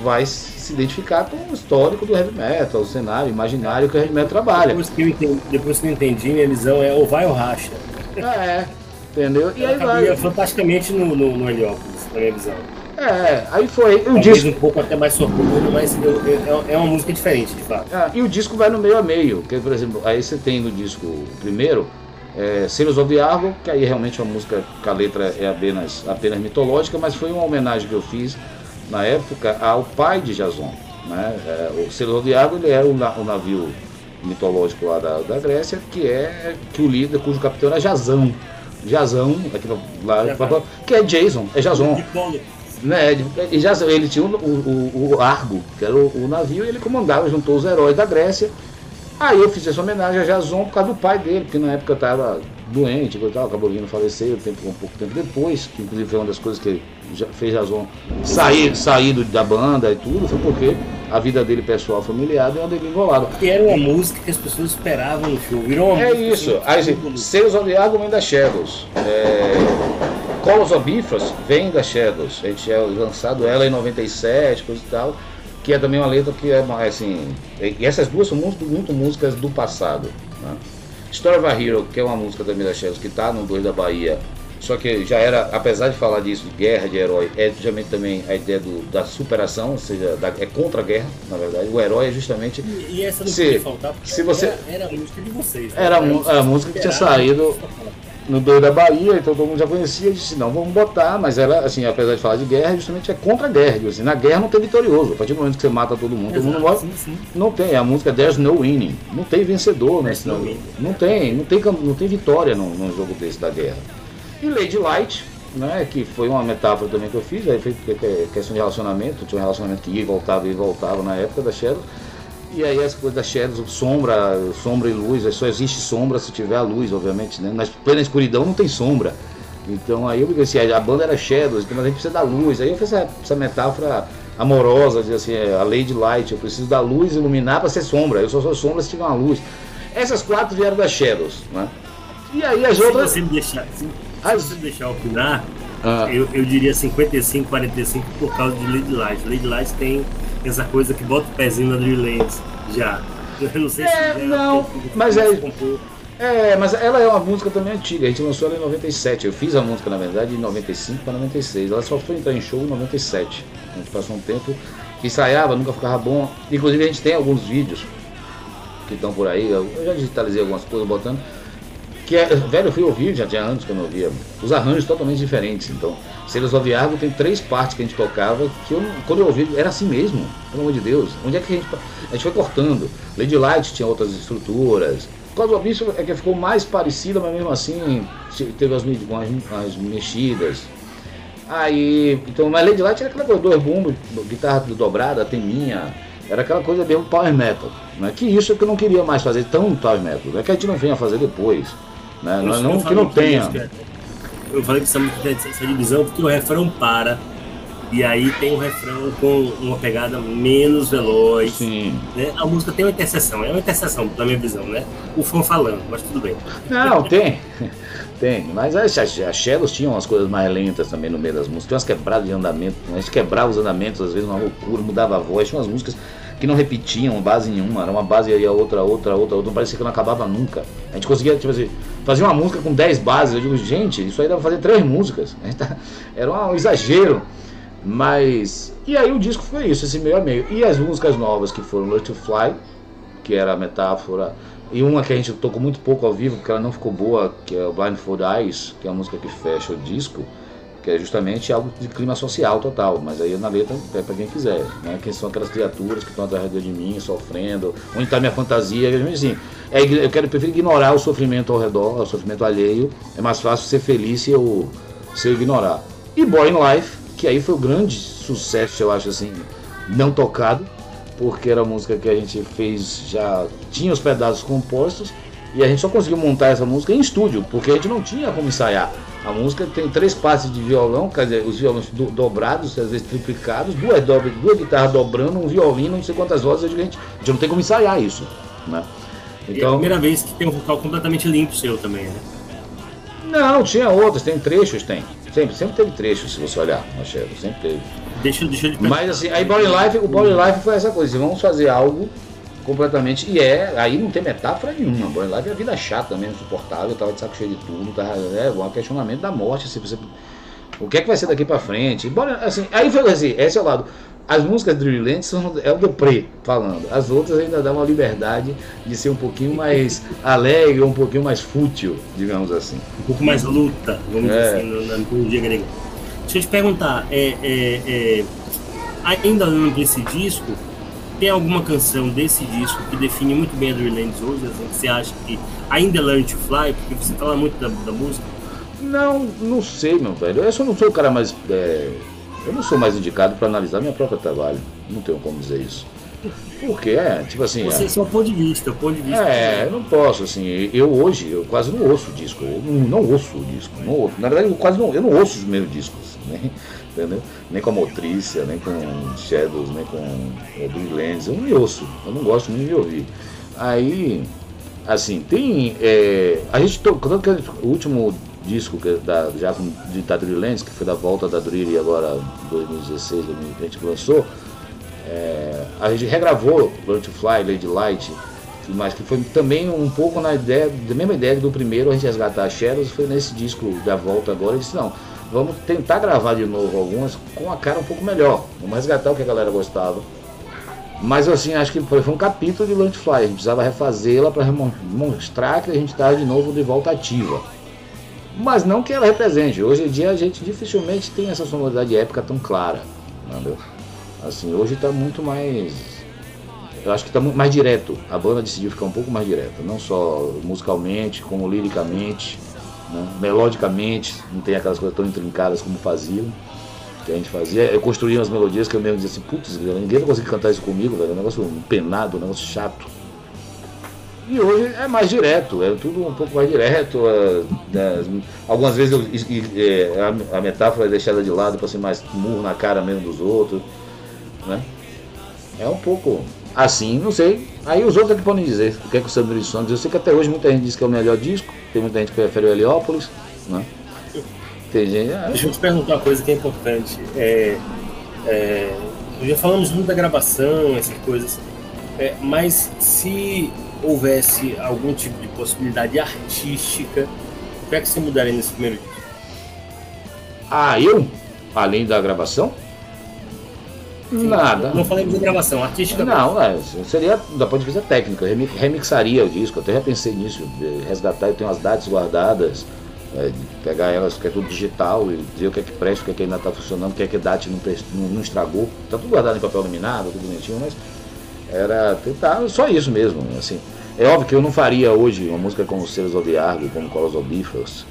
vai se identificar com o histórico do heavy metal, o cenário imaginário que o heavy metal trabalha. Depois que eu entendi, depois que eu entendi minha visão é ou vai ou racha. É, entendeu? E aí vai. fantasticamente no, no, no Heliópolis, na minha visão. É, aí foi. O disco... um pouco até mais sortudo, mas é, é uma música diferente, de fato. É, e o disco vai no meio a meio, que por exemplo, aí você tem no disco primeiro é, Seres of Argo, que aí realmente é uma música que a letra é apenas, apenas mitológica, mas foi uma homenagem que eu fiz na época ao pai de Jason. Né? É, o Seres of Argo ele era o, o navio mitológico lá da, da Grécia, que é que o líder, cujo capitão era Jazão. Jazão, aqui lá, que é Jason, é Jason. Né, e já, ele tinha o, o, o, Argo, que era o, o, navio, e ele comandava, juntou os heróis da Grécia. Aí eu fiz essa homenagem a Jason por causa do pai dele, porque na época eu estava doente, e tal, acabou vindo falecer um, tempo, um pouco tempo depois, que inclusive foi uma das coisas que fez Jason sair, sair da banda e tudo, foi porque a vida dele pessoal familiar deu uma degringolada. E era uma música que as pessoas esperavam no show, virou uma É isso, aí assim, of the Argo vem da Shadows. É, Colors of Bifrost vem da Shadows. A gente tinha lançado ela em 97, coisa e tal que é também uma letra que é mais assim. E essas duas são muito, muito músicas do passado. Né? Story of a Hero, que é uma música da Mila Shells, que está no 2 da Bahia, só que já era, apesar de falar disso, de guerra, de herói, é justamente também a ideia do, da superação, ou seja, da, é contra a guerra, na verdade. O herói é justamente. E, e essa não se, podia faltar, se você, era, era a música de vocês. Né? Era, a, a música que tinha saído no Doido da Bahia, então todo mundo já conhecia, disse, não, vamos botar, mas ela, assim, apesar de falar de guerra, justamente é contra a guerra. Assim, na guerra não tem vitorioso. A partir do momento que você mata todo mundo, Exato, todo mundo morre. Sim, sim. Não tem. A música There's no winning. Não tem vencedor, né? Não, não tem, não tem, não tem vitória num, num jogo desse da guerra. E Lady Light, né, que foi uma metáfora também que eu fiz, aí foi questão de relacionamento, tinha um relacionamento que ia e voltava e voltava na época da Shadow. E aí as coisas da Shadows, sombra, sombra e luz, só existe sombra se tiver a luz, obviamente, né? Na plena escuridão não tem sombra. Então aí eu pensei, assim, a banda era Shadows, então, mas a gente precisa da luz. Aí eu fiz essa, essa metáfora amorosa, de assim, a lei de light, eu preciso da luz iluminar para ser sombra. Eu só sou sombra se tiver uma luz. Essas quatro vieram da Shadows, né? E aí as se outras. Você me deixar, se, as... se você deixar opinar, ah. eu, eu diria 55, 45 por causa de Lady Light. Lady Light tem essa coisa que bota o pezinho na Dreamlands já. Eu não sei é, se não, mas é, é, mas ela é uma música também antiga, a gente lançou ela em 97. Eu fiz a música, na verdade, de 95 para 96. Ela só foi entrar em show em 97. A gente passou um tempo que ensaiava, nunca ficava bom. Inclusive a gente tem alguns vídeos que estão por aí, eu já digitalizei algumas coisas botando. Que é, velho, eu fui ouvir, já tinha anos que eu não ouvia. Os arranjos totalmente diferentes. Então, Do Viago tem três partes que a gente tocava que eu, quando eu ouvi era assim mesmo, pelo amor de Deus. Onde é que a gente. A gente foi cortando. Lady Light tinha outras estruturas. Causa do Abismo é que ficou mais parecida, mas mesmo assim teve as, as, as mexidas. Aí, então, mas Lady Light era aquela coisa, dois bumbos, guitarra dobrada, teminha, era aquela coisa mesmo power metal. Né? Que isso é que eu não queria mais fazer tão power metal, é que a gente não venha fazer depois. Né? Não, não que não tenha eu falei que essa divisão porque o refrão para. E aí tem um refrão com uma pegada menos veloz. Sim. Né? A música tem uma interseção, é uma interseção, na minha visão, né? O fã falando, mas tudo bem. Não, tem. <laughs> Tem, mas as, as, as Shadows tinham umas coisas mais lentas também no meio das músicas, tinha umas quebradas de andamento, a gente quebrava os andamentos, às vezes uma loucura, mudava a voz, tinha umas músicas que não repetiam base nenhuma, era uma base e a outra, outra, outra, outra, não parecia que não acabava nunca. A gente conseguia, tipo assim, fazer uma música com 10 bases, eu digo, gente, isso aí dá pra fazer três músicas. Tá, <laughs> era um exagero. Mas. E aí o disco foi isso, esse meio a meio. E as músicas novas que foram Learn to Fly, que era a metáfora, e uma que a gente tocou muito pouco ao vivo, porque ela não ficou boa, que é o Blindfold Eyes, que é a música que fecha o disco que é justamente algo de clima social total, mas aí na letra é para quem quiser, né? Quem são aquelas criaturas que estão atrás de mim, sofrendo, onde está minha fantasia, assim, é, eu quero preferir ignorar o sofrimento ao redor, o sofrimento alheio, é mais fácil ser feliz se eu, se eu ignorar. E Boy in Life, que aí foi o grande sucesso, eu acho assim, não tocado, porque era a música que a gente fez, já tinha os pedaços compostos, e a gente só conseguiu montar essa música em estúdio, porque a gente não tinha como ensaiar. A música tem três partes de violão, quer dizer, os violões do, dobrados, às vezes triplicados, duas, dobra, duas guitarras dobrando, um violino, não sei quantas vozes, a gente, a gente não tem como ensaiar isso. Né? Então, é a primeira vez que tem um vocal completamente limpo seu também, né? Não, tinha outras, tem trechos, tem. Sempre, sempre teve trechos, se você olhar, Machado, sempre teve. Deixa, deixa eu Mas assim, aí Body Life, o Body Life foi essa coisa, vamos fazer algo completamente. E é, aí não tem metáfora nenhuma. Born Live é a vida chata mesmo, insuportável, tava de saco cheio de tudo, tava, é um questionamento da morte, assim, você, o que é que vai ser daqui pra frente? Embora, assim, aí foi assim, esse é o lado. As músicas de Dreamland são é o Depré falando. As outras ainda dão uma liberdade de ser um pouquinho mais <laughs> alegre, um pouquinho mais fútil, digamos assim. Um pouco mais luta, vamos é. dizer assim, na mitologia grega. Deixa eu te perguntar, é, é, é ainda nesse disco, tem alguma canção desse disco que define muito bem a Dreamlands hoje, assim, que você acha que ainda é Learn to Fly, porque você fala muito da, da música? Não, não sei, meu velho. Eu só não sou o cara mais. É... Eu não sou mais indicado para analisar meu próprio trabalho. Não tenho como dizer isso. Porque, é, tipo assim. Você é só ponto de vista, ponto de vista. É, eu não posso, assim, eu hoje, eu quase não ouço disco, eu não, não ouço o disco, não. Na verdade, eu quase não, eu não ouço os meus discos, né? Entendeu? Nem com a Motrícia, nem com Shadows, nem com é, Brilhantes, eu não me ouço, eu não gosto nem de ouvir. Aí, assim, tem. É, a gente tocou, o último disco que, da, já com, de, da Drillens, que foi da volta da Drill e agora 2016, 2020 que lançou, é, a gente regravou Learn to Fly, Lady Light, mas que foi também um pouco na ideia, da mesma ideia do primeiro, a gente resgatar a Shadows, foi nesse disco da volta agora, eu disse, não, vamos tentar gravar de novo algumas com a cara um pouco melhor, vamos resgatar o que a galera gostava. Mas assim, acho que foi um capítulo de Learn to Fly, a gente precisava refazê-la para mostrar que a gente estava de novo de volta ativa mas não que ela represente. Hoje em dia a gente dificilmente tem essa sonoridade épica tão clara, entendeu? Assim, hoje está muito mais, eu acho que está muito mais direto. A banda decidiu ficar um pouco mais direta, não só musicalmente, como liricamente, né? melodicamente, não tem aquelas coisas tão intrincadas como faziam. Que a gente fazia, eu construía umas melodias que eu mesmo dizia assim, putz, ninguém vai conseguir cantar isso comigo, velho. É um negócio penado, um negócio chato. E hoje é mais direto, é tudo um pouco mais direto. É, né, algumas vezes eu, é, a, a, metáfora é deixada de lado para ser mais murro na cara mesmo dos outros. Né? É um pouco assim, não sei. Aí os outros é que podem dizer o que é que o Sandro Songs. Eu sei que até hoje muita gente diz que é o melhor disco, tem muita gente que prefere o Heliópolis. Né? Tem gente, ah, Deixa eu te perguntar uma coisa que é importante. É, é, já falamos muito da gravação, essas coisas. É, mas se houvesse algum tipo de possibilidade artística, o que é que você mudaria nesse primeiro disco? Ah, eu? Além da gravação? Nada. Não falei de gravação, artística. Não, é, seria da ponto de vista técnico, eu remixaria o disco, até já pensei nisso, resgatar, eu tenho as datas guardadas, é, pegar elas, que é tudo digital, e ver o que é que presta, o que é que ainda está funcionando, o que é que DAT não, não, não estragou. Está tudo guardado em papel laminado, tudo bonitinho, mas era tentar só isso mesmo, assim. É óbvio que eu não faria hoje uma música como Seres the como Colos of Bifrost,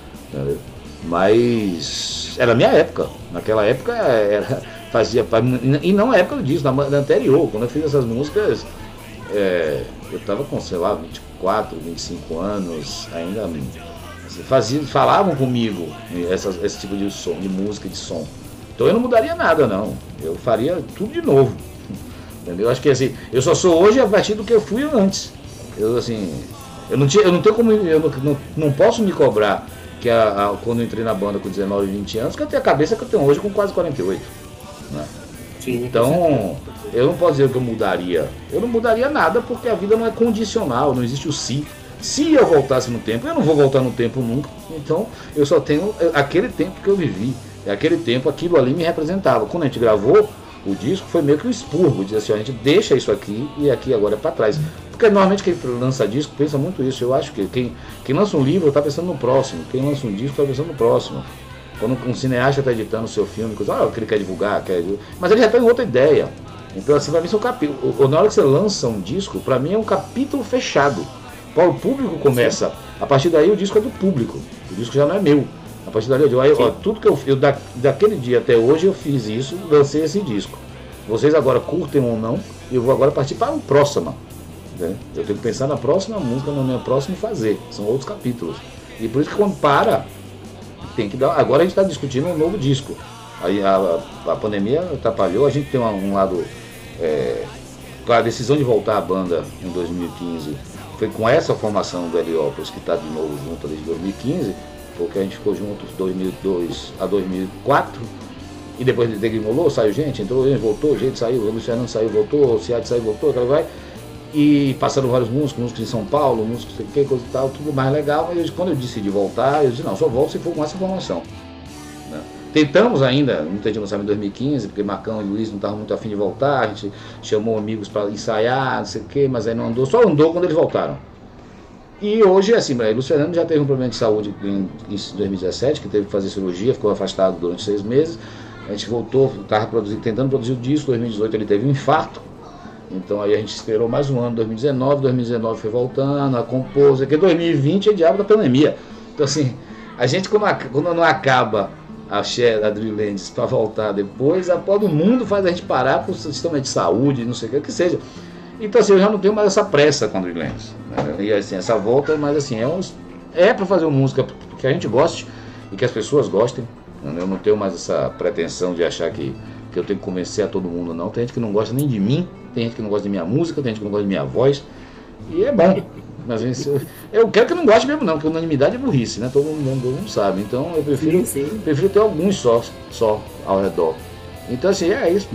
mas era a minha época. Naquela época era, fazia. E não a época disso, na, na anterior, quando eu fiz essas músicas, é, eu estava com, sei lá, 24, 25 anos, ainda assim, fazia, falavam comigo essas, esse tipo de som, de música, de som. Então eu não mudaria nada não. Eu faria tudo de novo. <laughs> Entendeu? Acho que assim, eu só sou hoje a partir do que eu fui antes. Eu assim, eu não, tinha, eu não tenho como, eu não, não, não posso me cobrar que a, a, quando eu entrei na banda com 19, 20 anos, que eu tenho a cabeça que eu tenho hoje com quase 48. Né? Sim, então, eu não posso dizer que eu mudaria. Eu não mudaria nada porque a vida não é condicional, não existe o si. Se eu voltasse no tempo, eu não vou voltar no tempo nunca. Então, eu só tenho aquele tempo que eu vivi. É aquele tempo, aquilo ali me representava. Quando a gente gravou o disco, foi meio que um expurgo. Dizer assim, a gente deixa isso aqui e aqui agora é para trás. Porque normalmente quem lança disco pensa muito isso. Eu acho que quem, quem lança um livro está pensando no próximo. Quem lança um disco está pensando no próximo. Quando um cineasta está editando o seu filme, coisa, ah, que ele quer divulgar, quer... mas ele já tem outra ideia. Então, assim, para mim, são capítulos. Na hora que você lança um disco, para mim é um capítulo fechado. Para o público começa. A partir daí, o disco é do público. O disco já não é meu. A partir daí, eu digo, ó, tudo que eu, eu da, daquele dia até hoje, eu fiz isso, lancei esse disco. Vocês agora curtem ou não, eu vou agora partir para o próximo. Né? Eu tenho que pensar na próxima música, no meu próximo fazer. São outros capítulos. E por isso que quando para, tem que dar. Agora a gente está discutindo um novo disco. Aí a, a, pandemia atrapalhou, a gente tem um, um lado. É, a decisão de voltar à banda em 2015 foi com essa formação do Heliópolis, que está de novo junto desde 2015, porque a gente ficou junto de 2002 a 2004. E depois degrimolou, saiu gente, entrou gente, voltou, gente saiu, o Fernando saiu, voltou, o Ciad saiu, voltou, vai e passaram vários músicos, músicos de São Paulo, músicos de que coisa e tal, tudo mais legal. Mas quando eu decidi voltar, eu disse, não, só volto se for com essa formação. Né? Tentamos ainda, muita gente não sabe em 2015, porque Marcão e Luiz não estavam muito afim de voltar, a gente chamou amigos para ensaiar, não sei o quê, mas aí não andou, só andou quando eles voltaram. E hoje, assim, o Luiz Fernando já teve um problema de saúde em, em 2017, que teve que fazer cirurgia, ficou afastado durante seis meses. A gente voltou, estava tentando produzir o disco, em 2018 ele teve um infarto, então aí a gente esperou mais um ano, 2019, 2019 foi voltando, a compôs, que 2020 é diabo da pandemia. Então assim, a gente quando, quando não acaba a Cher, a Drilllands para voltar depois, a todo mundo faz a gente parar por sistema de saúde, não sei o que, que seja. Então assim, eu já não tenho mais essa pressa com a Drilllands. Né? E assim, essa volta, mas assim, é, um, é para fazer uma música que a gente goste e que as pessoas gostem. Eu não tenho mais essa pretensão de achar que, que eu tenho que convencer a todo mundo, não. Tem gente que não gosta nem de mim, tem gente que não gosta de minha música, tem gente que não gosta de minha voz. E é bom. Mas eu quero que não goste mesmo não, porque unanimidade é burrice, né? Todo mundo, todo mundo sabe. Então eu prefiro, sim, sim. prefiro ter alguns só, só ao redor. Então assim, é isso.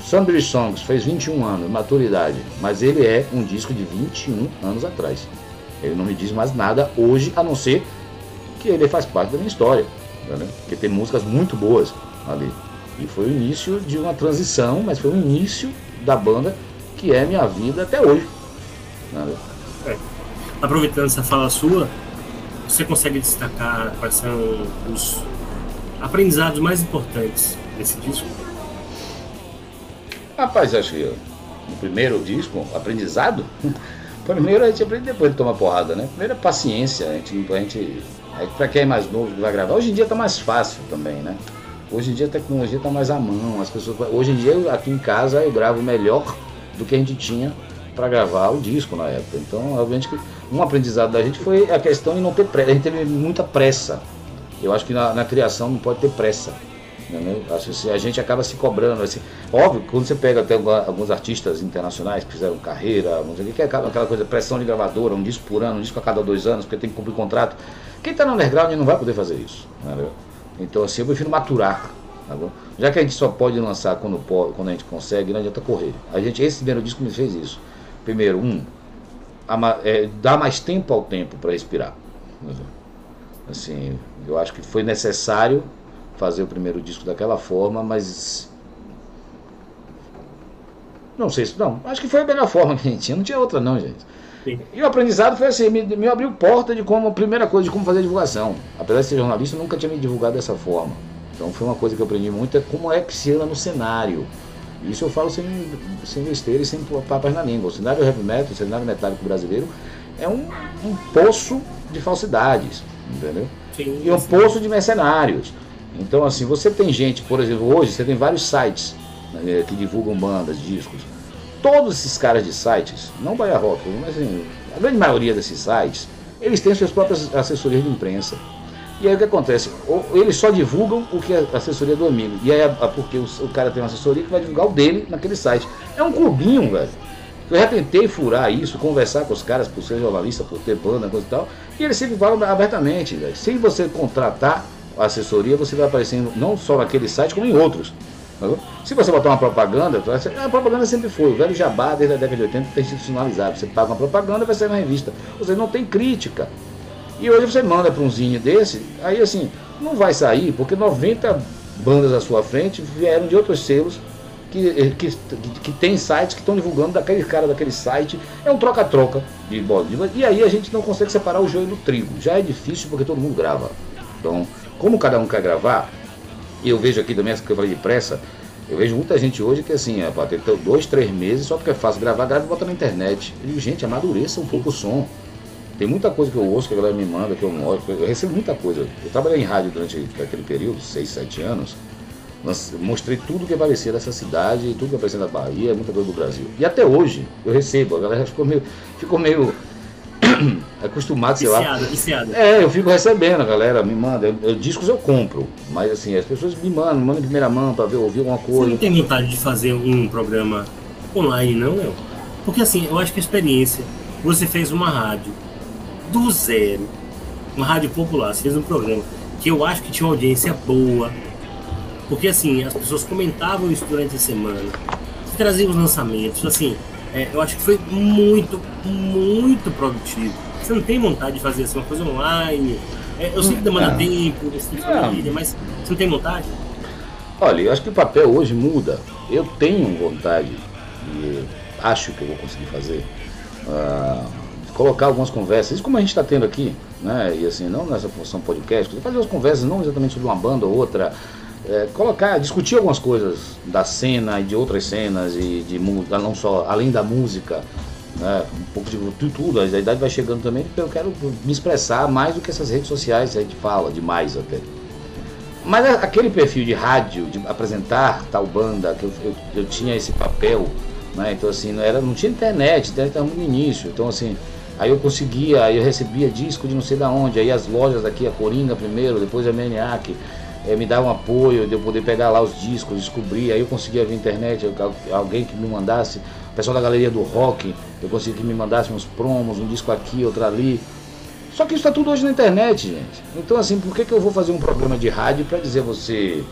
Sunbury Songs fez 21 anos, maturidade. Mas ele é um disco de 21 anos atrás. Ele não me diz mais nada hoje, a não ser que ele faz parte da minha história. Né? Porque tem músicas muito boas ali. E foi o início de uma transição, mas foi o início da banda que é minha vida até hoje. Né? É aproveitando essa fala sua, você consegue destacar quais são os aprendizados mais importantes desse disco? Rapaz, acho que no primeiro disco, aprendizado, <laughs> primeiro a gente aprende depois de tomar porrada, né? Primeiro é paciência, a gente, a gente para quem é mais novo que vai gravar, hoje em dia tá mais fácil também, né? Hoje em dia a tecnologia tá mais à mão, as pessoas, hoje em dia aqui em casa eu gravo melhor do que a gente tinha para gravar o disco na época. Então, obviamente que um aprendizado da gente foi a questão de não ter pressa. A gente teve muita pressa. Eu acho que na, na criação não pode ter pressa. Né? Que a gente acaba se cobrando. Assim. Óbvio, quando você pega até alguns artistas internacionais que fizeram carreira, não sei o que, é aquela coisa, pressão de gravadora, um disco por ano, um disco a cada dois anos, porque tem que cumprir contrato. Quem está no underground não vai poder fazer isso. Né? Então, assim, eu prefiro maturar. Tá Já que a gente só pode lançar quando, pode, quando a gente consegue, não adianta correr. A gente, esse primeiro disco me fez isso. Primeiro, um, é, dar mais tempo ao tempo para respirar. Assim, eu acho que foi necessário fazer o primeiro disco daquela forma, mas não sei se não, acho que foi a melhor forma que a gente tinha, não tinha outra não, gente. Sim. E o aprendizado foi assim, me, me abriu porta de como, primeira coisa, de como fazer divulgação. Apesar de ser jornalista, eu nunca tinha me divulgado dessa forma. Então foi uma coisa que eu aprendi muito, é como é que se anda no cenário. Isso eu falo sem, sem besteira e sem papas na língua. O cenário heavy metal, o cenário metálico brasileiro é um, um poço de falsidades, entendeu? Sim, e um poço de mercenários. Então, assim, você tem gente, por exemplo, hoje você tem vários sites né, que divulgam bandas, discos. Todos esses caras de sites, não Bahia Rock, mas assim, a grande maioria desses sites, eles têm suas próprias assessorias de imprensa. E aí o que acontece? Eles só divulgam o que é a assessoria do amigo. E aí é porque o cara tem uma assessoria que vai divulgar o dele naquele site. É um clubinho, velho. Eu já tentei furar isso, conversar com os caras por ser jornalista, por ter banda, coisa e tal. E eles sempre falam abertamente, velho. Se você contratar a assessoria, você vai aparecendo não só naquele site, como em outros. Se você botar uma propaganda, a propaganda sempre foi. O velho jabá, desde a década de 80, está institucionalizado. Você paga uma propaganda, vai sair na revista. Ou seja, não tem crítica. E hoje você manda para um zine desse, aí assim, não vai sair, porque 90 bandas à sua frente vieram de outros selos que, eh, que, que, tem sites que estão divulgando daquele cara daquele site. É um troca-troca de bola. E aí a gente não consegue separar o joio do trigo. Já é difícil porque todo mundo grava. Então, como cada um quer gravar, e eu vejo aqui também que eu falei de pressa, eu vejo muita gente hoje que assim, é ter dois, três meses, só porque é fácil gravar, grava e bota na internet. Gente, amadureça um pouco o som. Tem muita coisa que eu ouço, que a galera me manda, que eu mostro. Eu recebo muita coisa. Eu trabalhei em rádio durante aquele período, 6, 7 anos. Mostrei tudo que aparecia dessa cidade, tudo que aparecia da Bahia, muita coisa do Brasil. E até hoje eu recebo. A galera ficou meio, ficou meio <coughs> acostumado, sei lá. Viciado. É, eu fico recebendo, a galera me manda. Eu, eu, discos eu compro, mas assim, as pessoas me mandam, me mandam em primeira mão para ver, ouvir alguma coisa. Você não tem vontade de fazer um programa online, não, eu? Porque assim, eu acho que a experiência, você fez uma rádio, do zero, uma rádio popular, você fez um programa que eu acho que tinha uma audiência boa, porque assim, as pessoas comentavam isso durante a semana, traziam os lançamentos, assim, é, eu acho que foi muito, muito produtivo. Você não tem vontade de fazer assim, uma coisa online, é, eu sei que demanda é. tempo, você tem família, mas você não tem vontade? Olha, eu acho que o papel hoje muda. Eu tenho vontade e acho que eu vou conseguir fazer. Uh, colocar algumas conversas, isso como a gente está tendo aqui, né? E assim, não nessa função podcast, fazer umas conversas não exatamente sobre uma banda ou outra, é, colocar, discutir algumas coisas da cena e de outras cenas e de não só além da música, né? Um pouco de tudo, a idade vai chegando também, porque eu quero me expressar mais do que essas redes sociais a gente fala demais até. Mas aquele perfil de rádio, de apresentar tal banda, que eu, eu, eu tinha esse papel, né? Então assim, não, era, não tinha internet, internet estava no início. Então assim, aí eu conseguia, aí eu recebia disco de não sei da onde, aí as lojas aqui, a Coringa primeiro, depois a Maniac, é, me davam apoio de eu poder pegar lá os discos, descobrir, aí eu conseguia via internet, alguém que me mandasse, o pessoal da galeria do rock, eu conseguia que me mandasse uns promos, um disco aqui, outro ali. Só que isso está tudo hoje na internet, gente. Então, assim, por que, que eu vou fazer um programa de rádio para dizer você,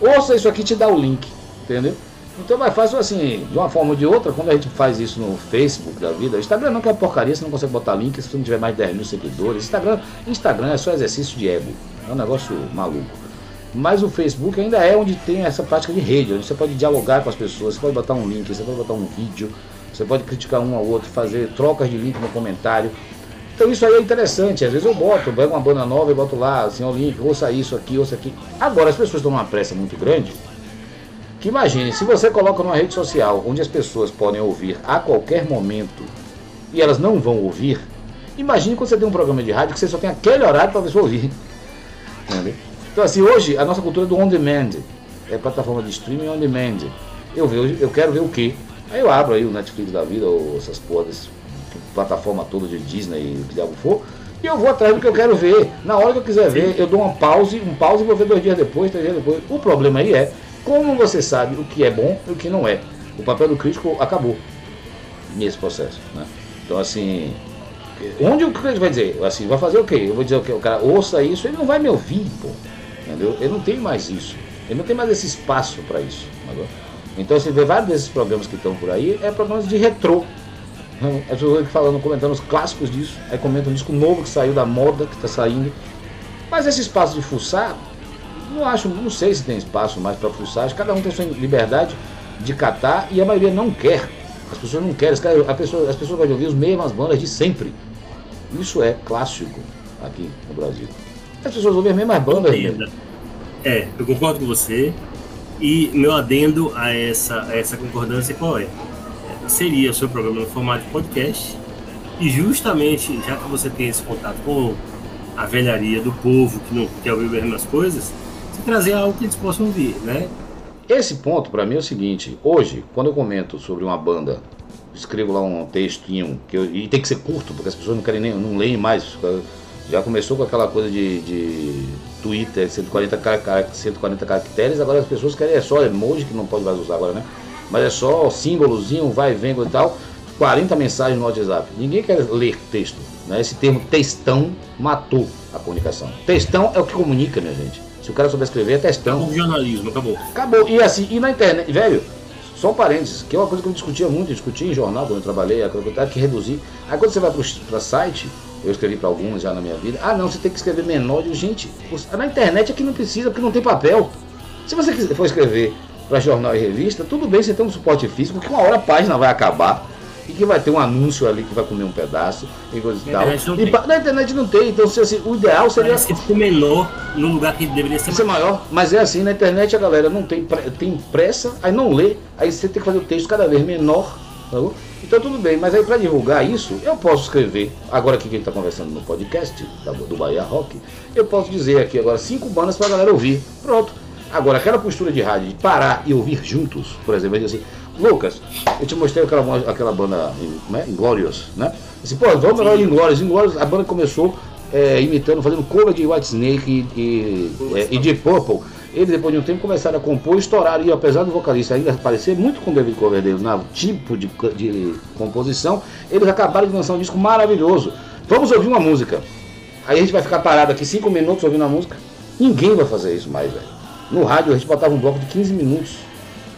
ouça isso aqui te dá o link, entendeu? Então vai fácil assim, de uma forma ou de outra, quando a gente faz isso no Facebook da vida, Instagram não é porcaria, você não consegue botar link se você não tiver mais de 10 mil seguidores. Instagram, Instagram é só exercício de ego, é um negócio maluco. Mas o Facebook ainda é onde tem essa prática de rede, onde você pode dialogar com as pessoas, você pode botar um link, você pode botar um vídeo, você pode criticar um ao outro, fazer trocas de link no comentário. Então isso aí é interessante. Às vezes eu boto, pego uma banda nova e boto lá, assim, o link, ouça isso aqui, ouça aqui. Agora as pessoas estão numa pressa muito grande. Que imagine, se você coloca numa rede social onde as pessoas podem ouvir a qualquer momento e elas não vão ouvir, imagine quando você tem um programa de rádio que você só tem aquele horário para a pessoa ouvir. Entendeu? Então assim, hoje a nossa cultura é do on demand. É plataforma de streaming on demand. Eu, vejo, eu quero ver o quê? Aí eu abro aí o Netflix da vida, ou essas porras plataforma toda de Disney, o que diabo for, e eu vou atrás do que eu quero ver. Na hora que eu quiser ver, eu dou uma pause, um pause e vou ver dois dias depois, três dias depois. O problema aí é como você sabe o que é bom e o que não é. O papel do crítico acabou nesse processo. Né? Então assim, onde o crítico vai dizer? Assim, vai fazer o quê? Eu vou dizer o quê? O cara ouça isso, ele não vai me ouvir, pô. Entendeu? Ele não tem mais isso. Ele não tem mais esse espaço para isso. Entendeu? Então você vê vários desses programas que estão por aí, é programas de retrô. As pessoas falando, comentando os clássicos disso, aí comentam um disco novo que saiu da moda, que está saindo. Mas esse espaço de fuçar, não acho, não sei se tem espaço mais para fuçar, cada um tem sua liberdade de catar e a maioria não quer. As pessoas não querem, as pessoas, as pessoas vão ouvir as mesmas bandas de sempre. Isso é clássico aqui no Brasil. As pessoas ouvem as mesmas bandas. É, eu concordo com você. E meu adendo a essa, a essa concordância qual é? seria o seu programa no formato de podcast. E justamente, já que você tem esse contato com a velharia do povo que não quer ouvir as mesmas coisas, você trazer algo que eles possam ouvir, né? Esse ponto para mim é o seguinte: hoje, quando eu comento sobre uma banda, escrevo lá um textinho que eu, e tem que ser curto, porque as pessoas não querem nem, não leem mais. Já começou com aquela coisa de, de Twitter, 140, 140 caracteres, agora as pessoas querem é só emoji que não pode mais usar agora, né? mas é só símbolozinho, vai vem e tal. 40 mensagens no WhatsApp. Ninguém quer ler texto. Né? Esse termo textão matou a comunicação. Textão é o que comunica, minha gente. Se o cara souber escrever, é textão. Acabou o jornalismo, acabou. Acabou. E assim, e na internet, velho, só um parênteses, que é uma coisa que eu discutia muito, eu discutia em jornal quando eu trabalhei, eu que reduzir. Aí quando você vai para site, eu escrevi para alguns já na minha vida, ah não, você tem que escrever menor. gente, na internet é que não precisa, porque não tem papel. Se você for escrever para jornal e revista, tudo bem você tem um suporte físico, que uma hora a página vai acabar e que vai ter um anúncio ali que vai comer um pedaço e coisa e tal. E na internet não tem, então assim, o ideal seria. Parece que ficou menor no lugar que deveria ser, ser maior. Mas é assim, na internet a galera não tem, tem pressa, aí não lê, aí você tem que fazer o texto cada vez menor. Tá então tudo bem, mas aí para divulgar isso, eu posso escrever, agora que a gente está conversando no podcast do Bahia Rock, eu posso dizer aqui agora cinco bandas para a galera ouvir. Pronto. Agora, aquela postura de rádio de parar e ouvir juntos, por exemplo, assim, Lucas, eu te mostrei aquela, aquela banda né, Inglorious, né? Assim, pô, vamos lá em Inglorious. Inglorious, a banda começou é, imitando, fazendo cover de White Snake e, e, é, e de Purple. Eles, depois de um tempo, começaram a compor, estouraram, e apesar do vocalista ainda parecer muito com o David Coverdale no tipo de, de composição, eles acabaram de lançar um disco maravilhoso. Vamos ouvir uma música. Aí a gente vai ficar parado aqui cinco minutos ouvindo a música. Ninguém vai fazer isso mais, velho. No rádio a gente botava um bloco de 15 minutos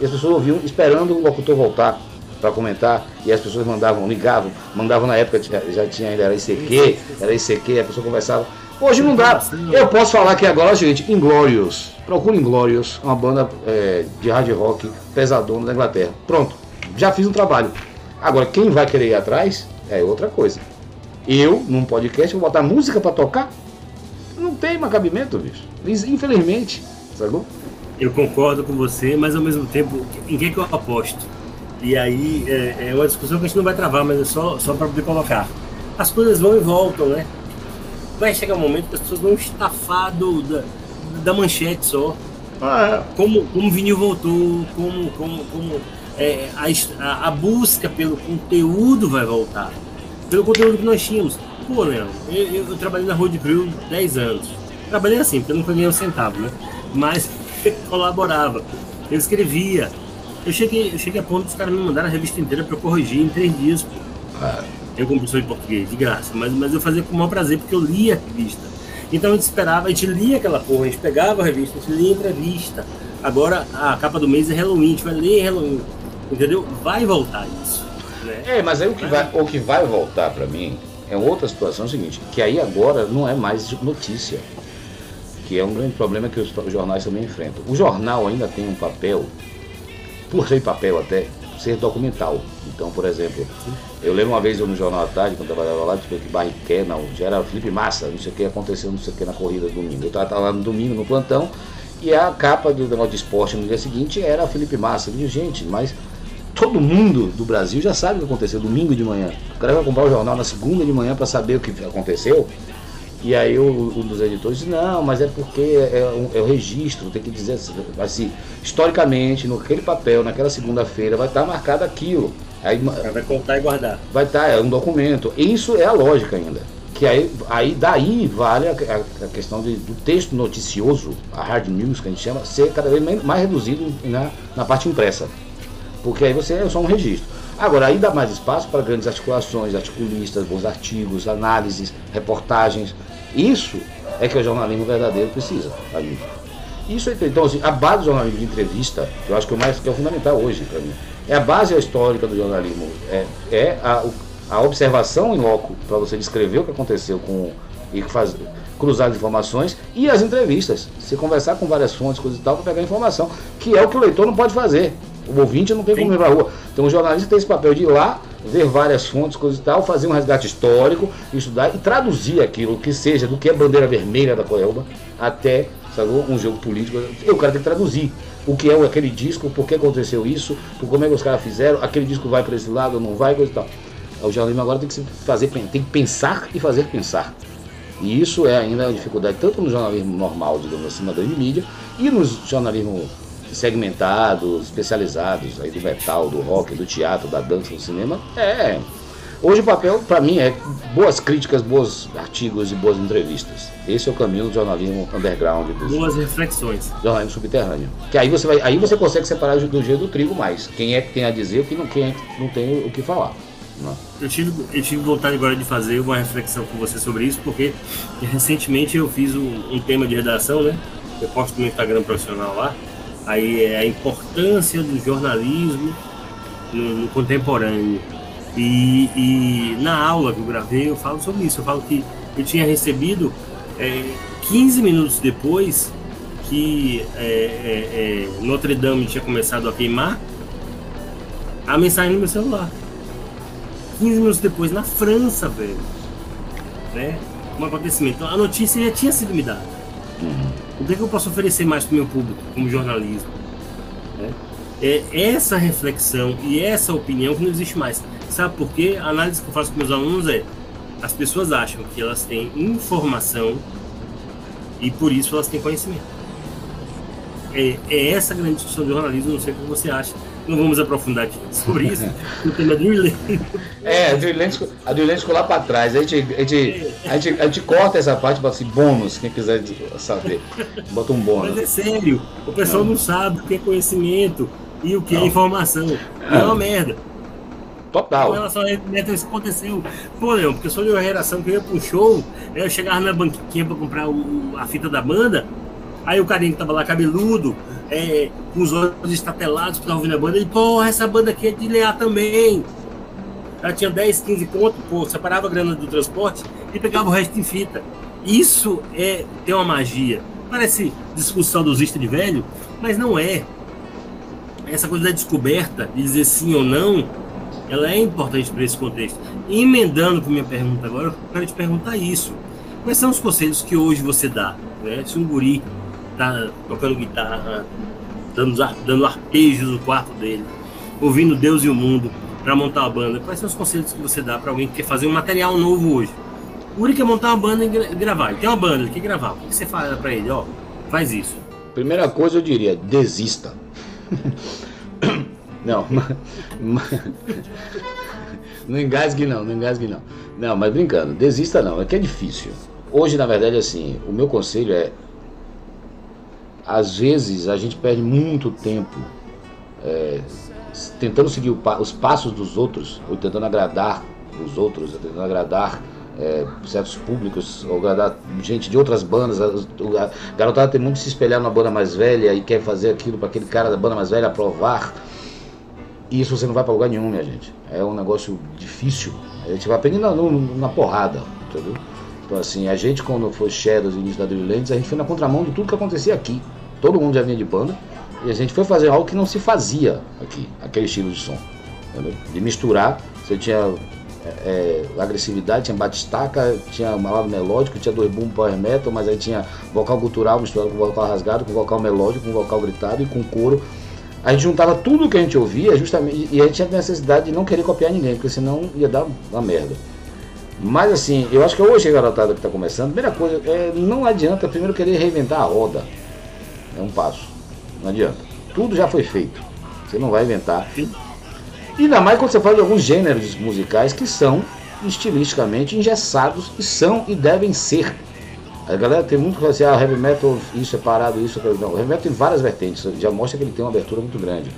e as pessoas ouviam esperando o locutor voltar para comentar e as pessoas mandavam, ligavam, mandavam na época já tinha ainda era ICQ, era ICQ, a pessoa conversava. Hoje não dá. Eu posso falar aqui agora, gente, Inglorious. Procure Inglorious, uma banda é, de hard rock pesadona da Inglaterra. Pronto, já fiz um trabalho. Agora, quem vai querer ir atrás é outra coisa. Eu, num podcast, vou botar música para tocar? Não tem mais cabimento, bicho. Infelizmente. Sacou? Eu concordo com você, mas ao mesmo tempo, em que, que eu aposto? E aí é, é, uma discussão que a gente não vai travar, mas é só, só para poder colocar. As coisas vão e voltam, né? Vai chegar um momento que as pessoas vão estafar do, da, da manchete só. Ah, é. Como, como o vinil voltou, como, como, como é, a, a, busca pelo conteúdo vai voltar. Pelo conteúdo que nós tínhamos. Pô, Leão, eu, eu, eu trabalhei na Road Crew 10 anos. Trabalhei assim, porque eu nunca ganhei um centavo, né? Mas <laughs> colaborava. Eu escrevia. Eu cheguei, eu cheguei a ponto dos caras me mandaram a revista inteira para eu corrigir em três dias, pô. Ah. Eu como professor de português, de graça. Mas, mas eu fazia com o maior prazer, porque eu lia a revista. Então a gente esperava, a gente lia aquela porra, a gente pegava a revista, a gente lia a entrevista. Agora a capa do mês é Halloween, a gente vai ler Halloween. Entendeu? Vai voltar isso. Né? É, mas aí o que vai, o que vai voltar para mim é outra situação é o seguinte, que aí agora não é mais notícia. Que é um grande problema que os jornais também enfrentam. O jornal ainda tem um papel, por ser papel até, ser documental. Então, por exemplo, eu lembro uma vez eu no Jornal à Tarde, quando eu trabalhava lá, tipo, que Barriqué, não, já era Felipe Massa, não sei o que aconteceu, não sei o que na corrida do domingo. Eu estava lá no domingo, no plantão, e a capa do negócio de esporte no dia seguinte era Felipe Massa. Eu digo, gente, mas todo mundo do Brasil já sabe o que aconteceu domingo de manhã. O cara vai comprar o jornal na segunda de manhã para saber o que aconteceu. E aí um dos editores disse, não, mas é porque é, é, é o registro, tem que dizer assim, assim, historicamente, naquele papel, naquela segunda-feira, vai estar marcado aquilo. Aí, vai contar e guardar. Vai estar, é um documento. Isso é a lógica ainda. Que aí, aí daí vale a, a, a questão de, do texto noticioso, a hard news que a gente chama, ser cada vez mais reduzido na, na parte impressa porque aí você é só um registro. Agora, aí dá mais espaço para grandes articulações, articulistas, bons artigos, análises, reportagens. Isso é que o jornalismo verdadeiro precisa. Isso é, então, assim, a base do jornalismo de entrevista, que eu acho que é o mais que é fundamental hoje para mim, é a base histórica do jornalismo, é, é a, a observação em loco para você descrever o que aconteceu com e fazer cruzar as informações e as entrevistas. Você conversar com várias fontes, coisas e tal, para pegar informação, que é o que o leitor não pode fazer. O ouvinte não tem Sim. como ir pra rua. Então o jornalista tem esse papel de ir lá, ver várias fontes, coisas e tal, fazer um resgate histórico, estudar e traduzir aquilo, que seja do que é bandeira vermelha da Coelba até sabe, um jogo político. O cara tem que traduzir o que é aquele disco, por que aconteceu isso, por como é que os caras fizeram, aquele disco vai para esse lado ou não vai, coisa e tal. O jornalismo agora tem que fazer, tem que pensar e fazer pensar. E isso é ainda a dificuldade tanto no jornalismo normal, digamos assim, na grande mídia, e no jornalismo segmentados, especializados, aí do metal, do rock, do teatro, da dança, do cinema. É. Hoje o papel, para mim, é boas críticas, bons artigos e boas entrevistas. Esse é o caminho do jornalismo underground. Dos, boas reflexões. Jornalismo subterrâneo. Que aí você vai, aí você consegue separar do jeito do trigo mais. Quem é que tem a dizer, quem não, quem é que não tem o que falar. Não. Né? Eu tive, eu tive vontade agora de fazer uma reflexão com você sobre isso, porque recentemente eu fiz um, um tema de redação, né? Eu posto no Instagram profissional lá aí é a importância do jornalismo no, no contemporâneo. E, e, na aula que eu gravei eu falo sobre isso. Eu falo que eu tinha recebido é, 15 minutos depois que é, é, é, Notre Dame tinha começado a queimar a mensagem no meu celular. 15 minutos depois, na França, velho. Né? Um acontecimento. A notícia já tinha sido me dada. Uhum. O que, é que eu posso oferecer mais para o meu público como jornalismo? Né? É essa reflexão e essa opinião que não existe mais. Sabe por quê? A análise que eu faço com meus alunos é: as pessoas acham que elas têm informação e por isso elas têm conhecimento. É, é essa grande discussão do jornalismo, não sei o que você acha não vamos aprofundar aqui sobre isso, o tema do elenco. É, a elenco, a do elenco lá para trás. A gente, a, gente, a, gente, a gente corta essa parte para assim, bônus, quem quiser saber. Bota um bônus. Mas é sério, o pessoal não, não sabe o que é conhecimento e o que é não. é informação. É uma merda. Total. Com relação a isso aconteceu. Pô, Leão, porque eu sou de uma geração que eu ia pro show, eu chegava na banquinha pra comprar o, a fita da banda, aí o carinha que tava lá cabeludo, é, com os olhos estatelados que tava ouvindo a banda, ele, porra, essa banda aqui é de Leá também. Ela tinha 10, 15 pontos, pô, separava a grana do transporte e pegava o resto em fita. Isso é tem uma magia. Parece discussão dos de velho, mas não é. Essa coisa da descoberta, de dizer sim ou não, ela é importante para esse contexto. E emendando com minha pergunta agora, eu quero te perguntar isso. Quais são os conselhos que hoje você dá? Né? Se um guri tá tocando guitarra, dando, dando arpejos no quarto dele, ouvindo Deus e o mundo para montar uma banda. Quais são os conselhos que você dá para alguém que quer fazer um material novo hoje? O Uri quer montar uma banda e gravar. Ele tem uma banda, ele quer gravar. O que você fala para ele? Ó, faz isso? Primeira coisa eu diria, desista. <laughs> não, não engasgue não, não engasgue não. Não, mas brincando, desista não, é que é difícil. Hoje, na verdade, assim, o meu conselho é às vezes a gente perde muito tempo é, tentando seguir os passos dos outros, ou tentando agradar os outros, tentando agradar é, certos públicos, ou agradar gente de outras bandas. A, garotada tem muito se espelhar numa banda mais velha e quer fazer aquilo para aquele cara da banda mais velha aprovar. E isso você não vai para lugar nenhum, minha gente. É um negócio difícil. A gente vai aprender na, na porrada, entendeu? Então assim, a gente quando foi Shadows no início da Drilllands, a gente foi na contramão de tudo que acontecia aqui. Todo mundo já vinha de banda. E a gente foi fazer algo que não se fazia aqui, aquele estilo de som. Entendeu? De misturar, você tinha é, é agressividade, tinha batistaca, tinha lado melódico, tinha dois boom power metal, mas aí tinha vocal cultural misturado com vocal rasgado, com vocal melódico, com vocal gritado e com coro. A gente juntava tudo que a gente ouvia justamente e a gente tinha necessidade de não querer copiar ninguém, porque senão ia dar uma merda. Mas assim, eu acho que hoje a garotada que está começando, a primeira coisa, é, não adianta primeiro querer reinventar a roda. É um passo. Não adianta. Tudo já foi feito. Você não vai inventar. E ainda mais quando você fala de alguns gêneros musicais que são estilisticamente engessados e são e devem ser. A galera tem muito que assim, ah, heavy metal, isso é parado, isso é não. O heavy metal tem várias vertentes, já mostra que ele tem uma abertura muito grande.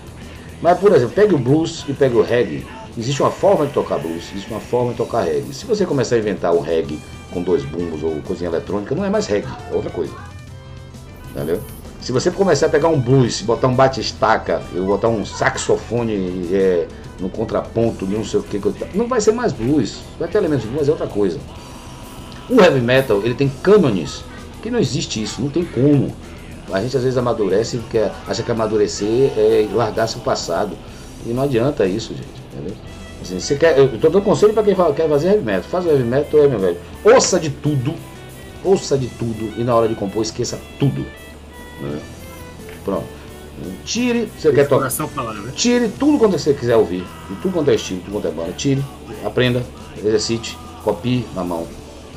Mas, por exemplo, pegue o blues e pegue o reggae. Existe uma forma de tocar blues, existe uma forma de tocar reggae. Se você começar a inventar o reggae com dois bumbos ou coisinha eletrônica, não é mais reggae, é outra coisa. Entendeu? Se você começar a pegar um blues, botar um batistaca, botar um saxofone é, no contraponto, não sei o que, não vai ser mais blues. Vai ter elementos de blues, é outra coisa. O heavy metal, ele tem cânones, que não existe isso, não tem como. A gente às vezes amadurece, quer, acha que amadurecer é largar-se o passado. E não adianta isso, gente, entendeu? Assim, você quer, eu estou dando conselho para quem fala, quer fazer heavy metal. Faz o heavy metal, é meu velho. Ouça de tudo, ouça de tudo e na hora de compor esqueça tudo. Né? Pronto. Tire, você quer tocar. Tire tudo quanto você quiser ouvir, tudo quanto é estilo, tudo quanto é banda. Tire, aprenda, exercite, copie na mão.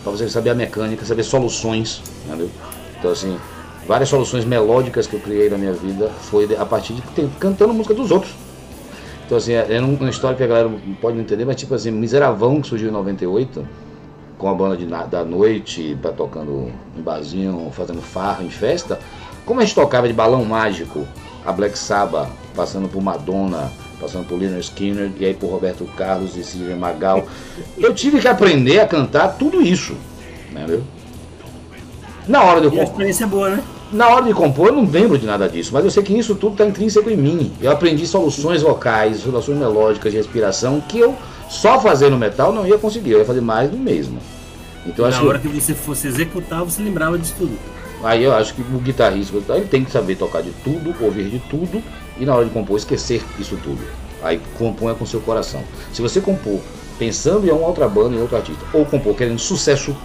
Para você saber a mecânica, saber soluções. Entendeu? Então, assim, várias soluções melódicas que eu criei na minha vida foi a partir de cantando música dos outros. Então, assim, é, é uma história que a galera não pode entender, mas tipo assim, Miseravão, que surgiu em 98, com a banda de, da noite, pra, tocando em barzinho, fazendo farra em festa como a gente tocava de balão mágico, a Black Sabbath, passando por Madonna, passando por Leonard Skinner, e aí por Roberto Carlos e Sidney Magal, <laughs> eu tive que aprender a cantar tudo isso, entendeu? Na hora de eu compor. a experiência é boa, né? Na hora de compor, eu não lembro de nada disso, mas eu sei que isso tudo está intrínseco em mim. Eu aprendi soluções vocais, soluções melódicas de respiração que eu só fazer no metal não ia conseguir, eu ia fazer mais do mesmo. Então, Na hora que você fosse executar, você lembrava disso tudo. Aí eu acho que o guitarrista ele tem que saber tocar de tudo, ouvir de tudo e na hora de compor esquecer isso tudo. Aí componha com seu coração. Se você compor pensando em uma outra banda, em outro artista, ou compor querendo sucesso,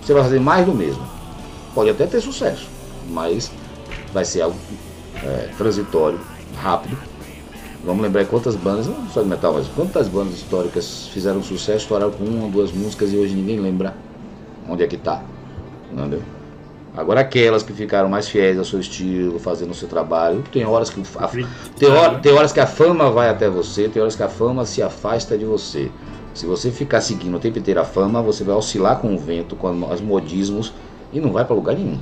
você vai fazer mais do mesmo. Pode até ter sucesso, mas vai ser algo é, transitório, rápido. Vamos lembrar quantas bandas, não só de metal, mas quantas bandas históricas fizeram sucesso, estouraram com uma ou duas músicas e hoje ninguém lembra onde é que tá. Entendeu? Agora aquelas que ficaram mais fiéis ao seu estilo, fazendo o seu trabalho, tem horas que a, tem, hora, tem horas que a fama vai até você, tem horas que a fama se afasta de você. Se você ficar seguindo o tempo inteiro a fama, você vai oscilar com o vento, com os modismos e não vai para lugar nenhum.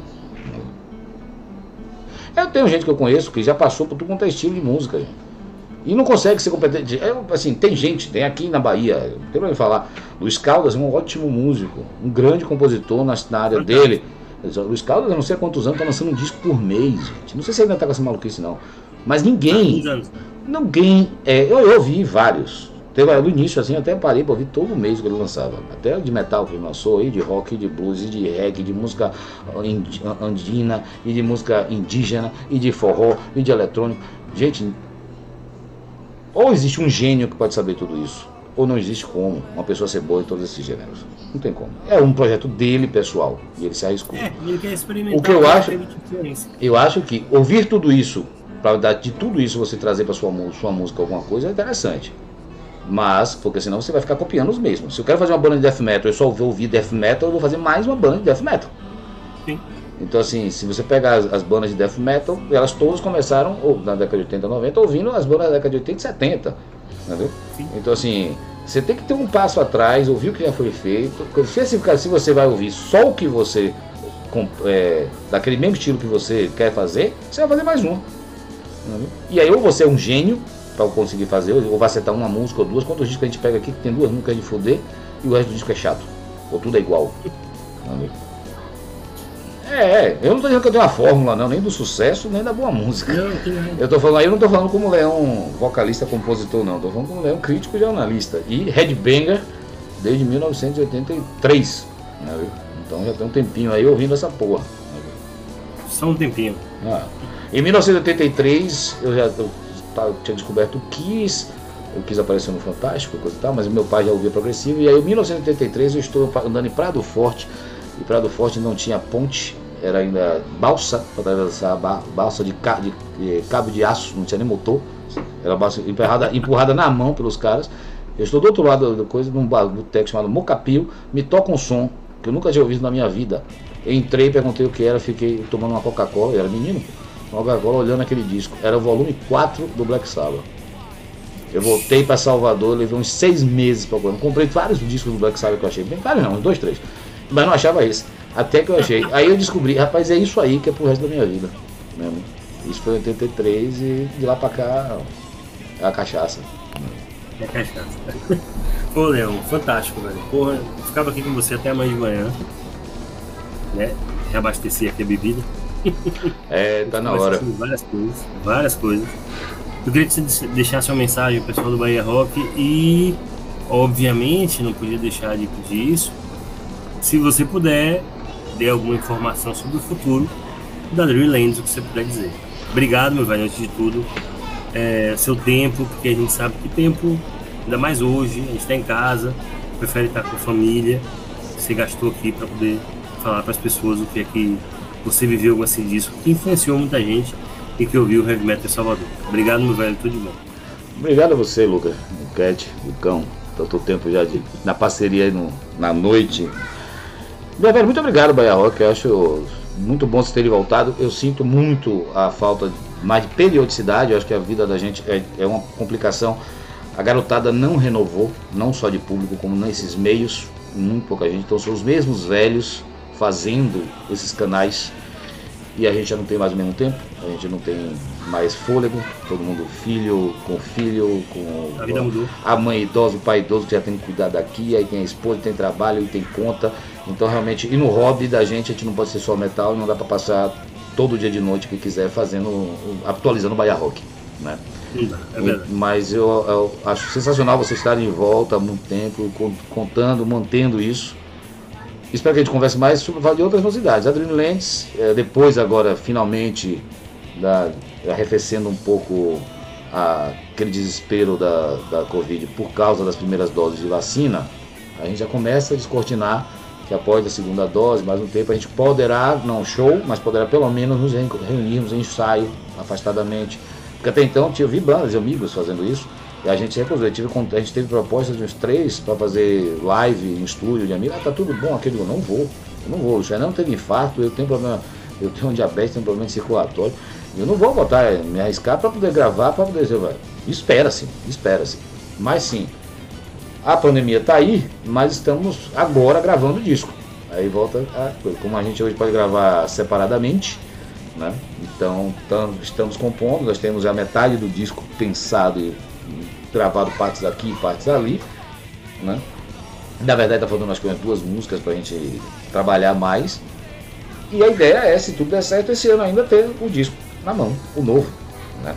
Eu tenho gente que eu conheço que já passou por tudo quanto é estilo de música, gente. E não consegue ser competente. É, assim, tem gente, tem aqui na Bahia, não tem pra falar. Luiz Caldas é um ótimo músico, um grande compositor na, na área dele. Luiz Caldas, eu não sei há quantos anos, tá lançando um disco por mês, gente. Não sei se ele ainda tá com essa maluquice, não. Mas ninguém. Ninguém. É, eu, eu ouvi vários. Teve no início, assim, até parei para ouvir todo mês que ele lançava. Até de metal que ele lançou aí, de rock, de blues, e de reggae, de música andina, e de música indígena, e de forró, e de eletrônico. Gente, ou existe um gênio que pode saber tudo isso, ou não existe como uma pessoa ser boa em todos esses gêneros. Não tem como. É um projeto dele, pessoal, e ele se arriscou. É, ele quer experimentar. O que eu acho, eu acho que ouvir tudo isso, para de tudo isso você trazer para sua, sua música alguma coisa é interessante. Mas, porque senão você vai ficar copiando os mesmos. Se eu quero fazer uma banda de death metal, eu só vou ouvir death metal, eu vou fazer mais uma banda de death metal. Sim. Então, assim, se você pegar as, as, bandas de death metal, elas todas começaram ou, na década de 80, 90, ouvindo as bandas da década de 80 e 70. Entendeu? Sim. Então, assim, você tem que ter um passo atrás, ouvir o que já foi feito. Se você vai ouvir só o que você. É, daquele mesmo estilo que você quer fazer, você vai fazer mais um. Entendeu? E aí, ou você é um gênio para conseguir fazer, ou vai acertar uma música ou duas. Quantos discos a gente pega aqui que tem duas músicas de foder e o resto do disco é chato? Ou tudo é igual. Entendeu? É, eu não tô dizendo que eu tenho uma fórmula, não, nem do sucesso, nem da boa música. Não, eu tô falando, eu não tô falando como Leão vocalista, compositor, não. Tô falando como Leão crítico e jornalista. E headbanger desde 1983. Né, então já tem um tempinho aí ouvindo essa porra. Né, Só um tempinho. Ah. Em 1983 eu já eu, eu tinha descoberto o Kiss, eu quis aparecer no Fantástico, coisa e tal, mas meu pai já ouvia progressivo. E aí em 1983 eu estou andando em Prado Forte e Prado Forte não tinha ponte, era ainda balsa para atravessar balsa de, de, de, cabo de aço, não tinha nem motor, era balsa empurrada, empurrada na mão pelos caras. Eu estou do outro lado da coisa, num boteco chamado Mocapio, me toca um som que eu nunca tinha ouvido na minha vida. entrei, perguntei o que era, fiquei tomando uma Coca-Cola, eu era menino, uma Coca-Cola olhando aquele disco. Era o volume 4 do Black Sabbath. Eu voltei para Salvador, levei uns seis meses para Comprei vários discos do Black Sabbath que eu achei bem, vários não, uns dois, três. Mas não achava esse. Até que eu achei. Aí eu descobri, rapaz, é isso aí que é pro resto da minha vida. Mesmo. Isso foi em 83 e de lá pra cá é a cachaça. É a cachaça. Pô, Leão, fantástico, velho. Porra, eu ficava aqui com você até amanhã de manhã. Né? Reabastecer aqui a bebida. É, tá na hora. Várias coisas, várias coisas. Eu queria que você deixasse uma mensagem ao pessoal do Bahia Rock e, obviamente, não podia deixar de pedir isso se você puder, dê alguma informação sobre o futuro da Dreamlands, o que você puder dizer. Obrigado, meu velho, antes de tudo. É, seu tempo, porque a gente sabe que tempo, ainda mais hoje, a gente está em casa, prefere estar com a família. Você gastou aqui para poder falar para as pessoas o que é que você viveu com esse disco, que influenciou muita gente e que ouviu o Heavy Metal em Salvador. Obrigado, meu velho, tudo de bom. Obrigado a você, Lucas, Cat, o Cão, tanto tempo já de, na parceria aí no, na noite meu velho, muito obrigado, Bahia Rock. Eu acho muito bom vocês terem voltado. Eu sinto muito a falta mais de periodicidade. Eu acho que a vida da gente é, é uma complicação. A garotada não renovou, não só de público, como nesses meios. Muito pouca gente. Então são os mesmos velhos fazendo esses canais e a gente já não tem mais o mesmo tempo, a gente não tem mais fôlego, todo mundo filho com filho, com a, vida mudou. a mãe idosa, o pai idoso que já tem que cuidar daqui, aí tem a esposa, tem trabalho e tem conta. Então realmente, e no hobby da gente, a gente não pode ser só metal e não dá para passar todo dia de noite que quiser fazendo, atualizando o Bahia Rock, né? É Mas eu, eu, acho sensacional vocês estarem de volta há muito tempo, contando, mantendo isso. Espero que a gente converse mais sobre de outras novidades. A Dreamlands, é, depois agora, finalmente, da, arrefecendo um pouco a, aquele desespero da, da Covid por causa das primeiras doses de vacina, a gente já começa a descortinar que após a segunda dose, mais um tempo, a gente poderá, não show, mas poderá pelo menos nos reunirmos em ensaio, afastadamente. Porque até então eu vi bandas e amigos fazendo isso, e a gente recusou. Tive, a gente teve propostas de uns três para fazer live em estúdio de amigos. Ah, tá tudo bom aquele. Eu não vou. Eu não vou. O Xanão teve infarto, eu tenho problema. Eu tenho um diabetes, tenho um problema circulatório. Eu não vou botar, me arriscar para poder gravar, para poder espera-se, espera-se. Mas sim, a pandemia está aí, mas estamos agora gravando o disco. Aí volta a coisa. Como a gente hoje pode gravar separadamente, né? Então tam, estamos compondo, nós temos a metade do disco pensado e gravado partes aqui partes ali, né? Na verdade tá faltando acho que umas duas músicas pra gente trabalhar mais. E a ideia é, se tudo der certo, esse ano ainda ter o disco na mão, o novo, né?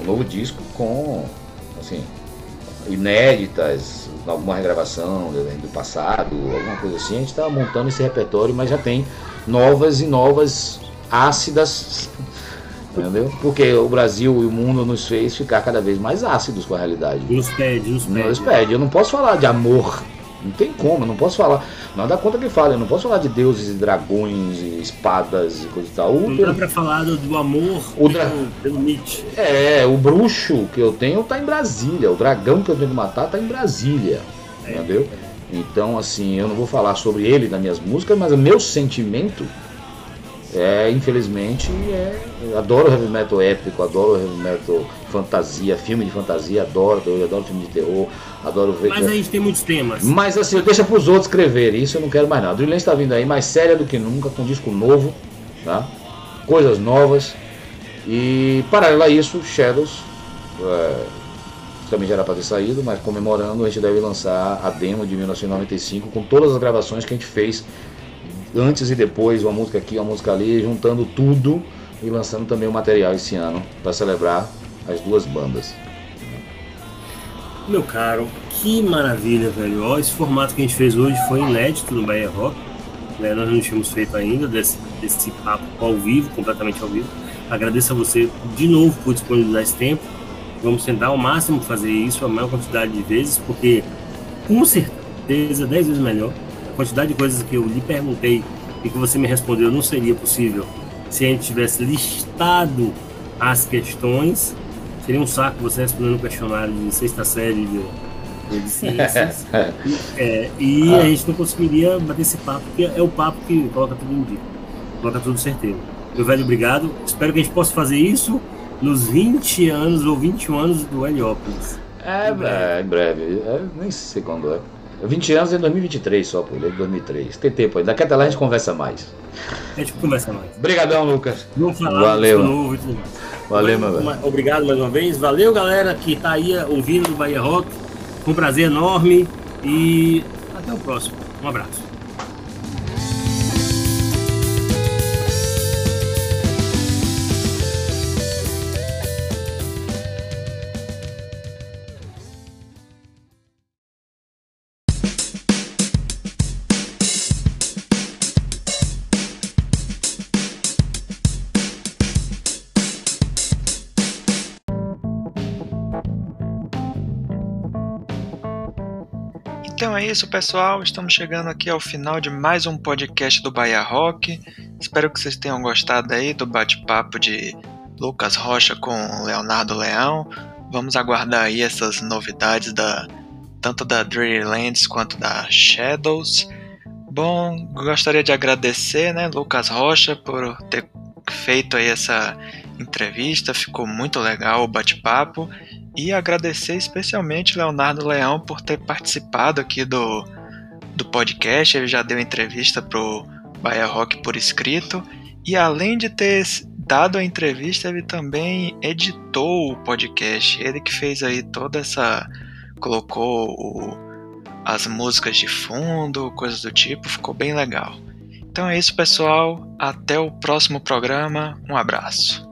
O novo disco com, assim, inéditas, alguma regravação do passado, alguma coisa assim. A gente está montando esse repertório, mas já tem novas e novas ácidas <laughs> Entendeu? Porque o Brasil e o mundo nos fez ficar cada vez mais ácidos com a realidade. Nos pede, nos pede. Nos pede. Eu não posso falar de amor. Não tem como, eu não posso falar. Não dá conta que fala, eu não posso falar de deuses e dragões e espadas e coisa e tal. Não dá pra falar do, amor o dra... pelo, Nietzsche. É, o bruxo que eu tenho tá em Brasília. O dragão que eu tenho que matar tá em Brasília. É, entendeu? Então, assim, eu não vou falar sobre ele nas minhas músicas, mas o meu sentimento é, infelizmente, é, adoro heavy metal épico, adoro heavy metal fantasia, filme de fantasia, adoro, eu adoro filme de terror, adoro ver. Mas a gente tem muitos temas. Mas assim, deixa para os outros escrever, isso eu não quero mais nada. A está vindo aí mais séria do que nunca, com um disco novo, tá? coisas novas. E paralelo a isso, Shadows, é, também já era para ter saído, mas comemorando, a gente deve lançar a demo de 1995 com todas as gravações que a gente fez antes e depois, uma música aqui, uma música ali, juntando tudo e lançando também o material esse ano para celebrar as duas bandas. Meu caro, que maravilha, velho. Ó, esse formato que a gente fez hoje foi inédito no Bahia Rock. Né? Nós não tínhamos feito ainda desse, desse papo ao vivo, completamente ao vivo. Agradeço a você de novo por disponibilizar esse tempo. Vamos tentar ao máximo fazer isso a maior quantidade de vezes, porque com certeza 10 vezes melhor a quantidade de coisas que eu lhe perguntei e que você me respondeu não seria possível se a gente tivesse listado as questões. Seria um saco você respondendo um questionário de sexta série de, de ciências. <laughs> é, e a gente não conseguiria bater esse papo, porque é o papo que coloca tudo em dia, coloca tudo certeiro. Meu velho, obrigado. Espero que a gente possa fazer isso nos 20 anos ou 21 anos do Heliópolis. É, em breve. É, em breve. É, nem sei quando é. 20 anos em 2023 só, pô, ele é de 2003. Tem tempo aí. Daqui até lá a gente conversa mais. A gente conversa mais. Obrigadão, Lucas. Vamos falar Valeu. novo e tudo mais. Valeu, meu velho. Obrigado mais uma vez. Valeu, galera, que tá aí ouvindo o Bahia Rock. Foi um prazer enorme. E até o próximo. Um abraço. Isso, pessoal. Estamos chegando aqui ao final de mais um podcast do Bahia Rock. Espero que vocês tenham gostado aí do bate-papo de Lucas Rocha com Leonardo Leão. Vamos aguardar aí essas novidades da tanto da Dreamlands quanto da Shadows. Bom, gostaria de agradecer, né, Lucas Rocha por ter feito aí essa entrevista, ficou muito legal o bate-papo e agradecer especialmente Leonardo Leão por ter participado aqui do, do podcast. Ele já deu entrevista pro Bahia Rock por escrito. E além de ter dado a entrevista, ele também editou o podcast. Ele que fez aí toda essa. colocou o, as músicas de fundo, coisas do tipo, ficou bem legal. Então é isso, pessoal. Até o próximo programa. Um abraço.